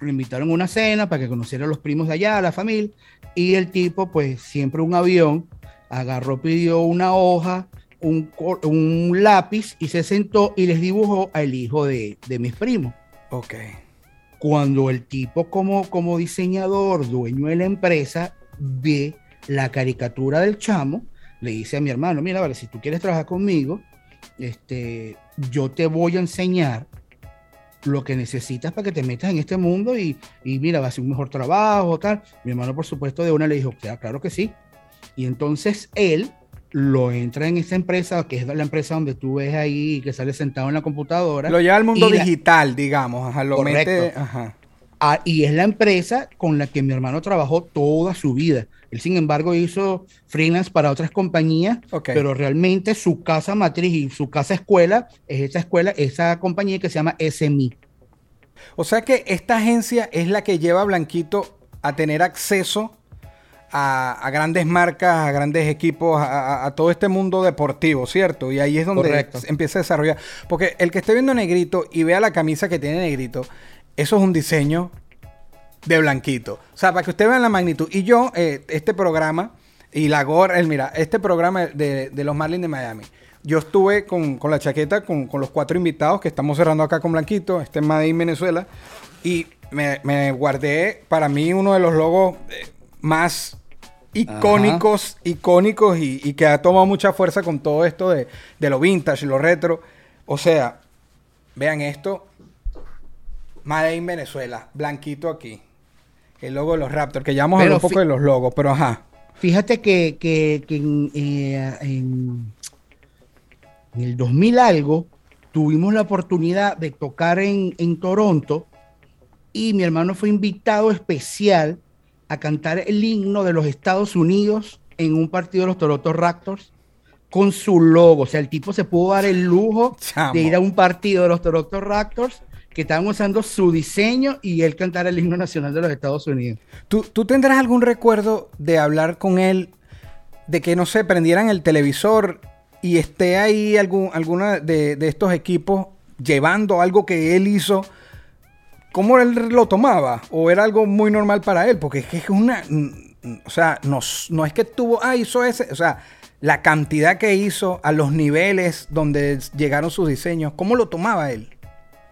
Speaker 5: lo invitaron a una cena para que conociera a los primos de allá, a la familia, y el tipo, pues siempre un avión, agarró, pidió una hoja, un, lápiz y se sentó y les dibujó al hijo de, de mis primos.
Speaker 1: Ok.
Speaker 5: Cuando el tipo como, como diseñador, dueño de la empresa, ve la caricatura del chamo, le dice a mi hermano, mira, vale, si tú quieres trabajar conmigo, este, yo te voy a enseñar lo que necesitas para que te metas en este mundo y, y mira, va a ser un mejor trabajo, tal. Mi hermano, por supuesto, de una le dijo, "Claro, claro que sí. Y entonces él lo entra en esta empresa, que es la empresa donde tú ves ahí que sale sentado en la computadora.
Speaker 1: Lo lleva al mundo
Speaker 5: la-
Speaker 1: digital, digamos. Ajá, lo
Speaker 5: Correcto.
Speaker 1: mete. Ajá.
Speaker 5: Ah, y es la empresa con la que mi hermano trabajó toda su vida. Él, sin embargo, hizo freelance para otras compañías, pero realmente su casa matriz y su casa escuela es esa escuela, esa compañía que se llama SMI.
Speaker 1: O sea que esta agencia es la que lleva a Blanquito a tener acceso a, a grandes marcas, a grandes equipos, a, todo este mundo deportivo, ¿cierto? Y ahí es donde
Speaker 5: Correcto.
Speaker 1: empieza a desarrollar. Porque el que esté viendo Negrito y vea la camisa que tiene Negrito, eso es un diseño de Blanquito. O sea, para que usted vea la magnitud. Y yo, eh, este programa, y la gorra, el, mira, este programa de, de los Marlins de Miami. Yo estuve con, con la chaqueta, con, con los cuatro invitados que estamos cerrando acá con Blanquito, este es Made in Venezuela, y me, me guardé para mí uno de los logos eh, más icónicos, icónicos y, y que ha tomado mucha fuerza con todo esto de, de lo vintage lo retro. O sea, vean esto, Made in Venezuela, Blanquito aquí. El logo de los Raptors, que ya vamos a hablar un poco de los logos, pero ajá.
Speaker 5: Fíjate que, que- que en, eh, en- en el 2000 algo tuvimos la oportunidad de tocar en, en Toronto y mi hermano fue invitado especial a cantar el himno de los Estados Unidos en un partido de los Toronto Raptors con su logo. O sea, el tipo se pudo dar el lujo
Speaker 1: Chamo.
Speaker 5: de ir a un partido de los Toronto Raptors que estaban usando su diseño y él cantar el himno nacional de los Estados Unidos.
Speaker 1: ¿Tú, tú tendrás algún recuerdo de hablar con él, de que, no sé, prendieran el televisor y esté ahí algún, alguna de, de estos equipos llevando algo que él hizo? ¿Cómo él lo tomaba? ¿O era algo muy normal para él? Porque es que es una... mm, O sea, no, no es que tuvo... Ah, hizo ese... O sea, la cantidad que hizo a los niveles donde llegaron sus diseños, ¿cómo lo tomaba él?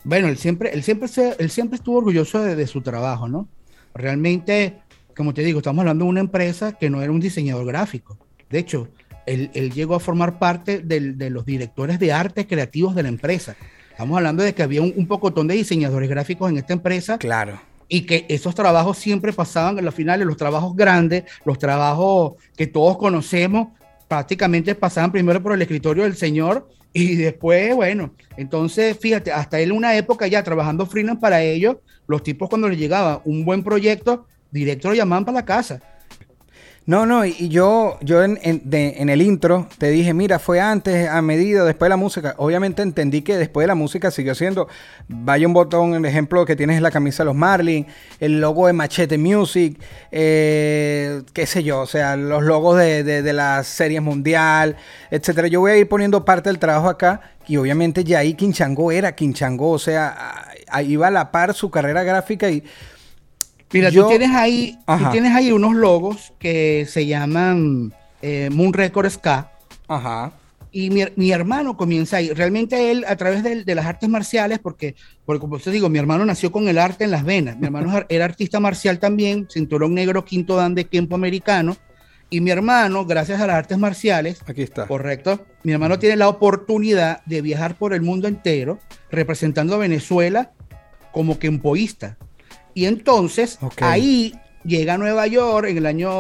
Speaker 5: Bueno, él siempre, él siempre, se- él siempre estuvo orgulloso de, su trabajo, ¿no? Realmente, como te digo, estamos hablando de una empresa que no era un diseñador gráfico. De hecho, él, llegó a formar parte de los directores de arte creativos de la empresa. Estamos hablando de que había un, un pocotón de diseñadores gráficos en esta empresa
Speaker 1: Claro.
Speaker 5: y que esos trabajos siempre pasaban en los finales, los trabajos grandes, los trabajos que todos conocemos, prácticamente pasaban primero por el escritorio del señor y después, bueno, entonces fíjate, hasta él una época ya trabajando freelance para ellos, los tipos cuando les llegaba un buen proyecto, directo lo llamaban para la casa.
Speaker 1: No, no, y, yo, yo en, en- el intro te dije, mira, fue antes, a medida, después de la música. Obviamente entendí que después de la música siguió siendo, vaya un botón, el ejemplo que tienes es la camisa de los Marlins, el logo de Machete Music, eh, qué sé yo, o sea, los logos de, de, de la series mundial, etcétera. Yo voy a ir poniendo parte del trabajo acá, y obviamente ya ahí Quinchango era Quinchango, o sea, iba a la par su carrera gráfica y
Speaker 5: Mira,
Speaker 1: Yo-
Speaker 5: tú tienes ahí, tú tienes ahí unos logos que se llaman eh, Moon Record Ska.
Speaker 1: Ajá.
Speaker 5: Y mi, mi hermano comienza ahí. Realmente él, a través de, de las artes marciales, porque, porque como te digo, mi hermano nació con el arte en las venas. Mi hermano era artista marcial también, cinturón negro, quinto dan de tiempo americano. Y mi hermano, gracias a las artes marciales,
Speaker 1: Aquí está.
Speaker 5: correcto, mi hermano tiene la oportunidad de viajar por el mundo entero representando a Venezuela como kempoísta. Y entonces
Speaker 1: Ok.
Speaker 5: ahí llega a Nueva York en el año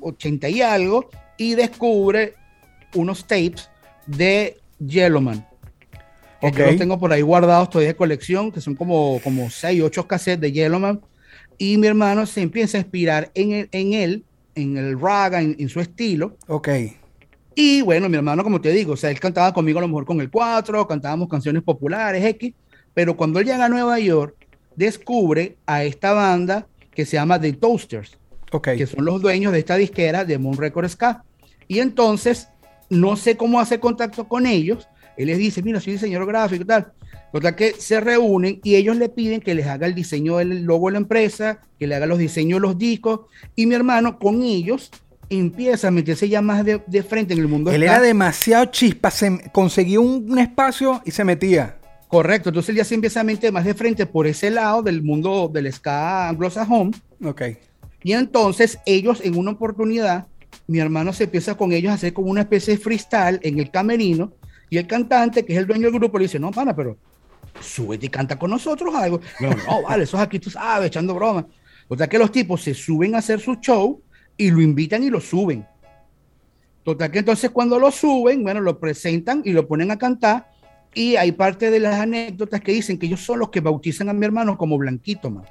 Speaker 5: 80 y algo y descubre unos tapes de Yellowman. que
Speaker 1: Ok.
Speaker 5: Yo los tengo por ahí guardados todavía de colección, que son como, como 6, 8 cassettes de Yellowman. Y mi hermano se empieza a inspirar en, el- en él, en el raga, en, en su estilo.
Speaker 1: Ok.
Speaker 5: Y bueno, mi hermano, como te digo, o sea, él cantaba conmigo a lo mejor con el 4, cantábamos canciones populares, X, pero cuando él llega a Nueva York, descubre a esta banda que se llama The Toasters,
Speaker 1: Ok.
Speaker 5: que son los dueños de esta disquera de Moon Record Ska. Y entonces, no sé cómo hacer contacto con ellos. Él les dice, mira, soy diseñador gráfico y tal. Total que se reúnen y ellos le piden que les haga el diseño del logo de la empresa, que le haga los diseños de los discos. Y mi hermano con ellos empieza a meterse ya más de, de frente en el mundo.
Speaker 1: Él
Speaker 5: ska.
Speaker 1: era demasiado chispa, se conseguía un, un espacio y se metía.
Speaker 5: Correcto, entonces ya se empieza a meter más de frente por ese lado del mundo del ska anglosajón.
Speaker 1: Ok.
Speaker 5: Y entonces ellos en una oportunidad, mi hermano se empieza con ellos a hacer como una especie de freestyle en el camerino y el cantante, que es el dueño del grupo, le dice, no, pana, pero súbete y canta con nosotros algo. No, no, <laughs> vale, eso es aquí, tú sabes, echando broma. O sea que los tipos se suben a hacer su show y lo invitan y lo suben. Total que entonces cuando lo suben, bueno, lo presentan y lo ponen a cantar y hay parte de las anécdotas que dicen que ellos son los que bautizan a mi hermano como Blanquito, man.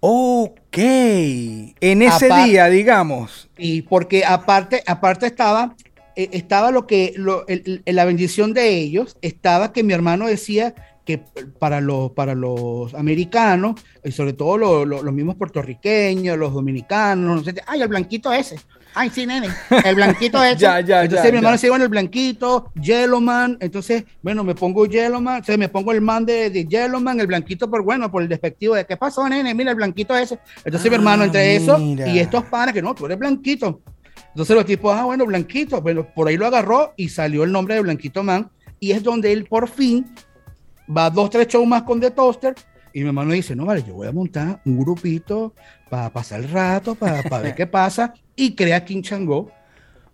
Speaker 1: Ok. En ese día, digamos.
Speaker 5: Y porque aparte, aparte estaba, eh, estaba lo que, lo- el- el- la bendición de ellos, estaba que mi hermano decía que para los, para los americanos, y sobre todo lo- lo- los mismos puertorriqueños, los dominicanos, no sé, ay, el blanquito ese. Ay, sí, nene, el blanquito <laughs> ese.
Speaker 1: Ya, ya,
Speaker 5: entonces
Speaker 1: ya,
Speaker 5: mi hermano
Speaker 1: ya.
Speaker 5: se iba en el blanquito, Yellowman, entonces, bueno, me pongo Yellowman, entonces me pongo el man de, de Yellowman, el blanquito, por bueno, por el despectivo de, ¿qué pasó, nene? Mira, el blanquito ese. Entonces mi
Speaker 1: Ah,
Speaker 5: hermano, entre eso
Speaker 1: mira.
Speaker 5: y estos panas, que no, tú eres blanquito. Entonces los tipos, ah, bueno, Blanquito, bueno, por ahí lo agarró y salió el nombre de Blanquito Man. Y es donde él por fin va dos, tres shows más con The Toaster. Y mi hermano dice, no, vale, yo voy a montar un grupito para pasar el rato, para ver qué pasa. Y crea King Chango,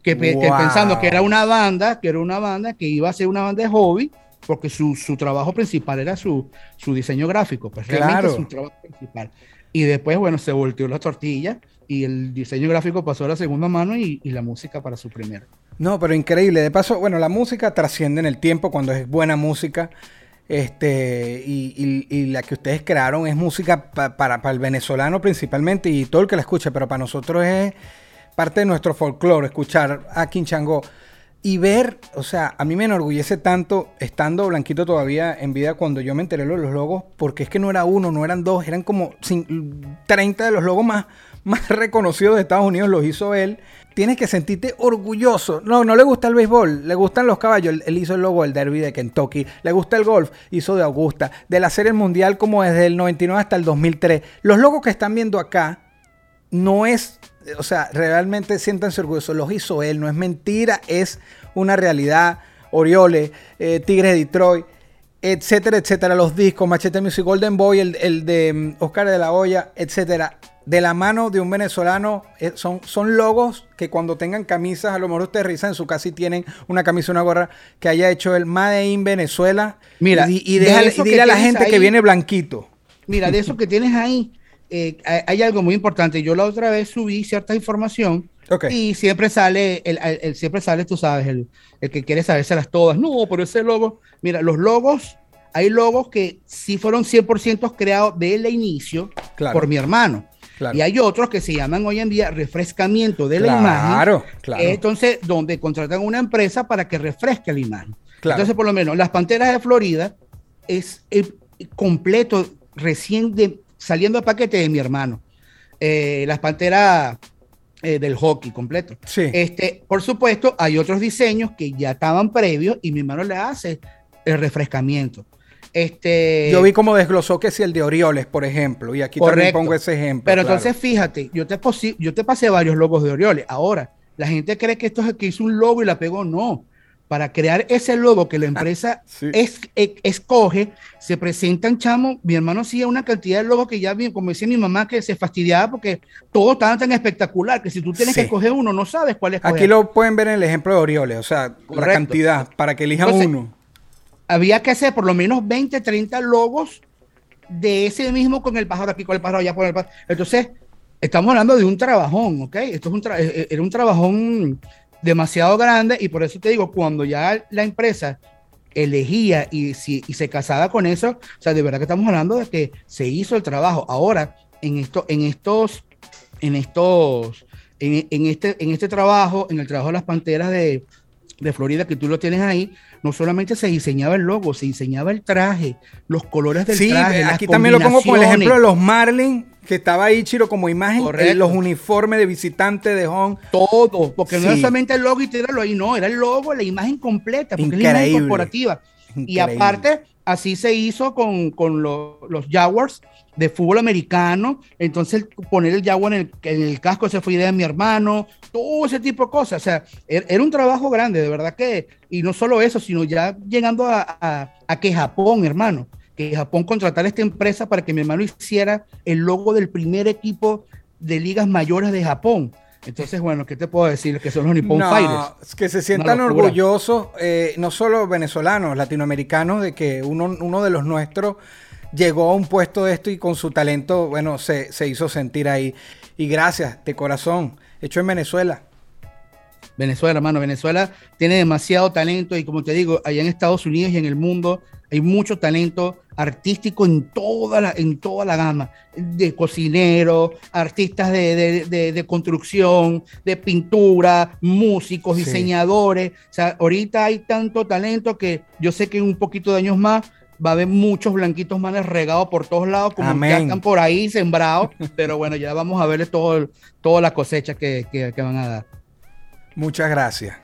Speaker 5: que, pe- que
Speaker 1: Wow.
Speaker 5: pensando que era una banda, que era una banda que iba a ser una banda de hobby, porque su, su trabajo principal era su, su diseño gráfico, pues realmente
Speaker 1: Claro.
Speaker 5: es su trabajo principal. Y después, bueno, se volteó la tortilla y el diseño gráfico pasó a la segunda mano y, y la música para su primera.
Speaker 1: No, pero increíble. De paso, bueno, la música trasciende en el tiempo cuando es buena música. Este, y, la que ustedes crearon es música pa- para, el venezolano principalmente y todo el que la escuche, pero para nosotros es parte de nuestro folclore, escuchar a Quinchango y ver, o sea, a mí me enorgullece tanto estando Blanquito todavía en vida cuando yo me enteré de los logos, porque es que no era uno, no eran dos, eran como cin- 30 de los logos más, más <laughs> reconocidos de Estados Unidos, los hizo él. Tienes que sentirte orgulloso. No, no le gusta el béisbol, le gustan los caballos. Él- hizo el logo del Derby de Kentucky. Le gusta el golf, hizo de Augusta. De la Serie Mundial como desde el 99 hasta el 2003. Los logos que están viendo acá no es, o sea, realmente siéntanse orgullosos, los hizo él, no es mentira, es una realidad. Orioles, eh, Tigres de Detroit, etcétera, etcétera, los discos, Machete Music, Golden Boy, el, el de mm, Oscar de la Hoya, etcétera. De la mano de un venezolano, eh, son, son logos que cuando tengan camisas, a lo mejor ustedes revisan en su casa y tienen una camisa, una gorra que haya hecho el Made in Venezuela.
Speaker 5: Mira,
Speaker 1: y,
Speaker 5: de
Speaker 1: dile a la gente que viene blanquito.
Speaker 5: Mira, de eso que tienes ahí, eh, hay, algo muy importante. Yo la otra vez subí cierta información y siempre sale, el, el- el- siempre sale, tú sabes, el, el que quiere sabérselas todas. No, pero ese logo, mira, los logos, hay logos que sí fueron 100% creados desde el inicio
Speaker 1: Claro.
Speaker 5: por mi hermano.
Speaker 1: Claro.
Speaker 5: Y hay otros que se llaman hoy en día refrescamiento de la imagen.
Speaker 1: Claro, claro.
Speaker 5: Entonces, donde contratan una empresa para que refresque la imagen.
Speaker 1: Claro.
Speaker 5: Entonces, por lo menos, las Panteras de Florida es el completo, recién de, saliendo a paquete de mi hermano. Eh, las Panteras eh, del hockey completo.
Speaker 1: Sí.
Speaker 5: Este, por supuesto, hay otros diseños que ya estaban previos y mi hermano le hace el refrescamiento. Este,
Speaker 1: Yo vi como desglosó que si el de Orioles, por ejemplo, y aquí también
Speaker 5: Correcto.
Speaker 1: pongo ese ejemplo.
Speaker 5: Pero
Speaker 1: claro.
Speaker 5: entonces fíjate, yo te, posi- yo te pasé varios logos de Orioles. Ahora, la gente cree que esto es que hizo un logo y la pegó. No. Para crear ese logo que la empresa
Speaker 1: Sí.
Speaker 5: es, e- escoge, se presentan, chamo. Mi hermano hacía una cantidad de logos que ya, como decía mi mamá, que se fastidiaba porque todo estaba tan espectacular que si tú tienes
Speaker 1: Sí.
Speaker 5: que escoger uno, no sabes cuál es.
Speaker 1: Aquí lo pueden ver en el ejemplo de Orioles, o sea, la cantidad, para que elijan
Speaker 5: Entonces,
Speaker 1: uno.
Speaker 5: Había que hacer por lo menos 20, 30 logos de ese mismo con el pájaro aquí, con el pájaro allá, con el pájaro. Entonces, estamos hablando de un trabajón, ¿ok? Esto es un tra- eh, era un trabajón demasiado grande y por eso te digo, cuando ya la empresa elegía y, si, y se casaba con eso, o sea, de verdad que estamos hablando de que se hizo el trabajo. Ahora, en, esto, en estos, en estos, en este, en este trabajo, en el trabajo de las panteras de, de Florida, que tú lo tienes ahí, no solamente se diseñaba el logo, se diseñaba el traje, los colores del
Speaker 1: Sí,
Speaker 5: traje. las
Speaker 1: aquí también lo pongo con el ejemplo de los Marlins, que estaba ahí, Chiro, como imagen,
Speaker 5: Correcto.
Speaker 1: eh, los uniformes de visitante de home.
Speaker 5: Todo, porque no
Speaker 1: Sí.
Speaker 5: era solamente el logo y tirarlo ahí, no, era el logo, la imagen completa, porque es la imagen
Speaker 1: Increíble.
Speaker 5: corporativa. Y aparte, así se hizo con, con lo- los Jaguars de fútbol americano. Entonces, poner el Jaguar en el, en el casco, esa fue idea de mi hermano, todo ese tipo de cosas. O sea, er- era, un trabajo grande, de verdad que, y no solo eso, sino ya llegando a, a- a que Japón, hermano, que Japón contratara esta empresa para que mi hermano hiciera el logo del primer equipo de ligas mayores de Japón. Entonces, bueno, ¿qué te puedo decir? Que son los Nippon
Speaker 1: No,
Speaker 5: Fighters.
Speaker 1: que se sientan orgullosos, eh, no solo venezolanos, latinoamericanos, de que uno, uno de los nuestros llegó a un puesto de esto y con su talento, bueno, se, se hizo sentir ahí. Y gracias, de corazón, hecho en Venezuela.
Speaker 5: Venezuela, hermano. Venezuela tiene demasiado talento y como te digo, allá en Estados Unidos y en el mundo hay mucho talento artístico en toda la, en toda la gama, de cocineros, artistas de, de- de- de construcción, de pintura, músicos,
Speaker 1: Sí.
Speaker 5: diseñadores. O sea, ahorita hay tanto talento que yo sé que en un poquito de años más va a haber muchos blanquitos manes regados por todos lados, como ya
Speaker 1: Amén.
Speaker 5: están por ahí sembrados, <laughs> pero bueno, ya vamos a verles todo, toda la cosecha que- que- que van a dar.
Speaker 1: Muchas gracias.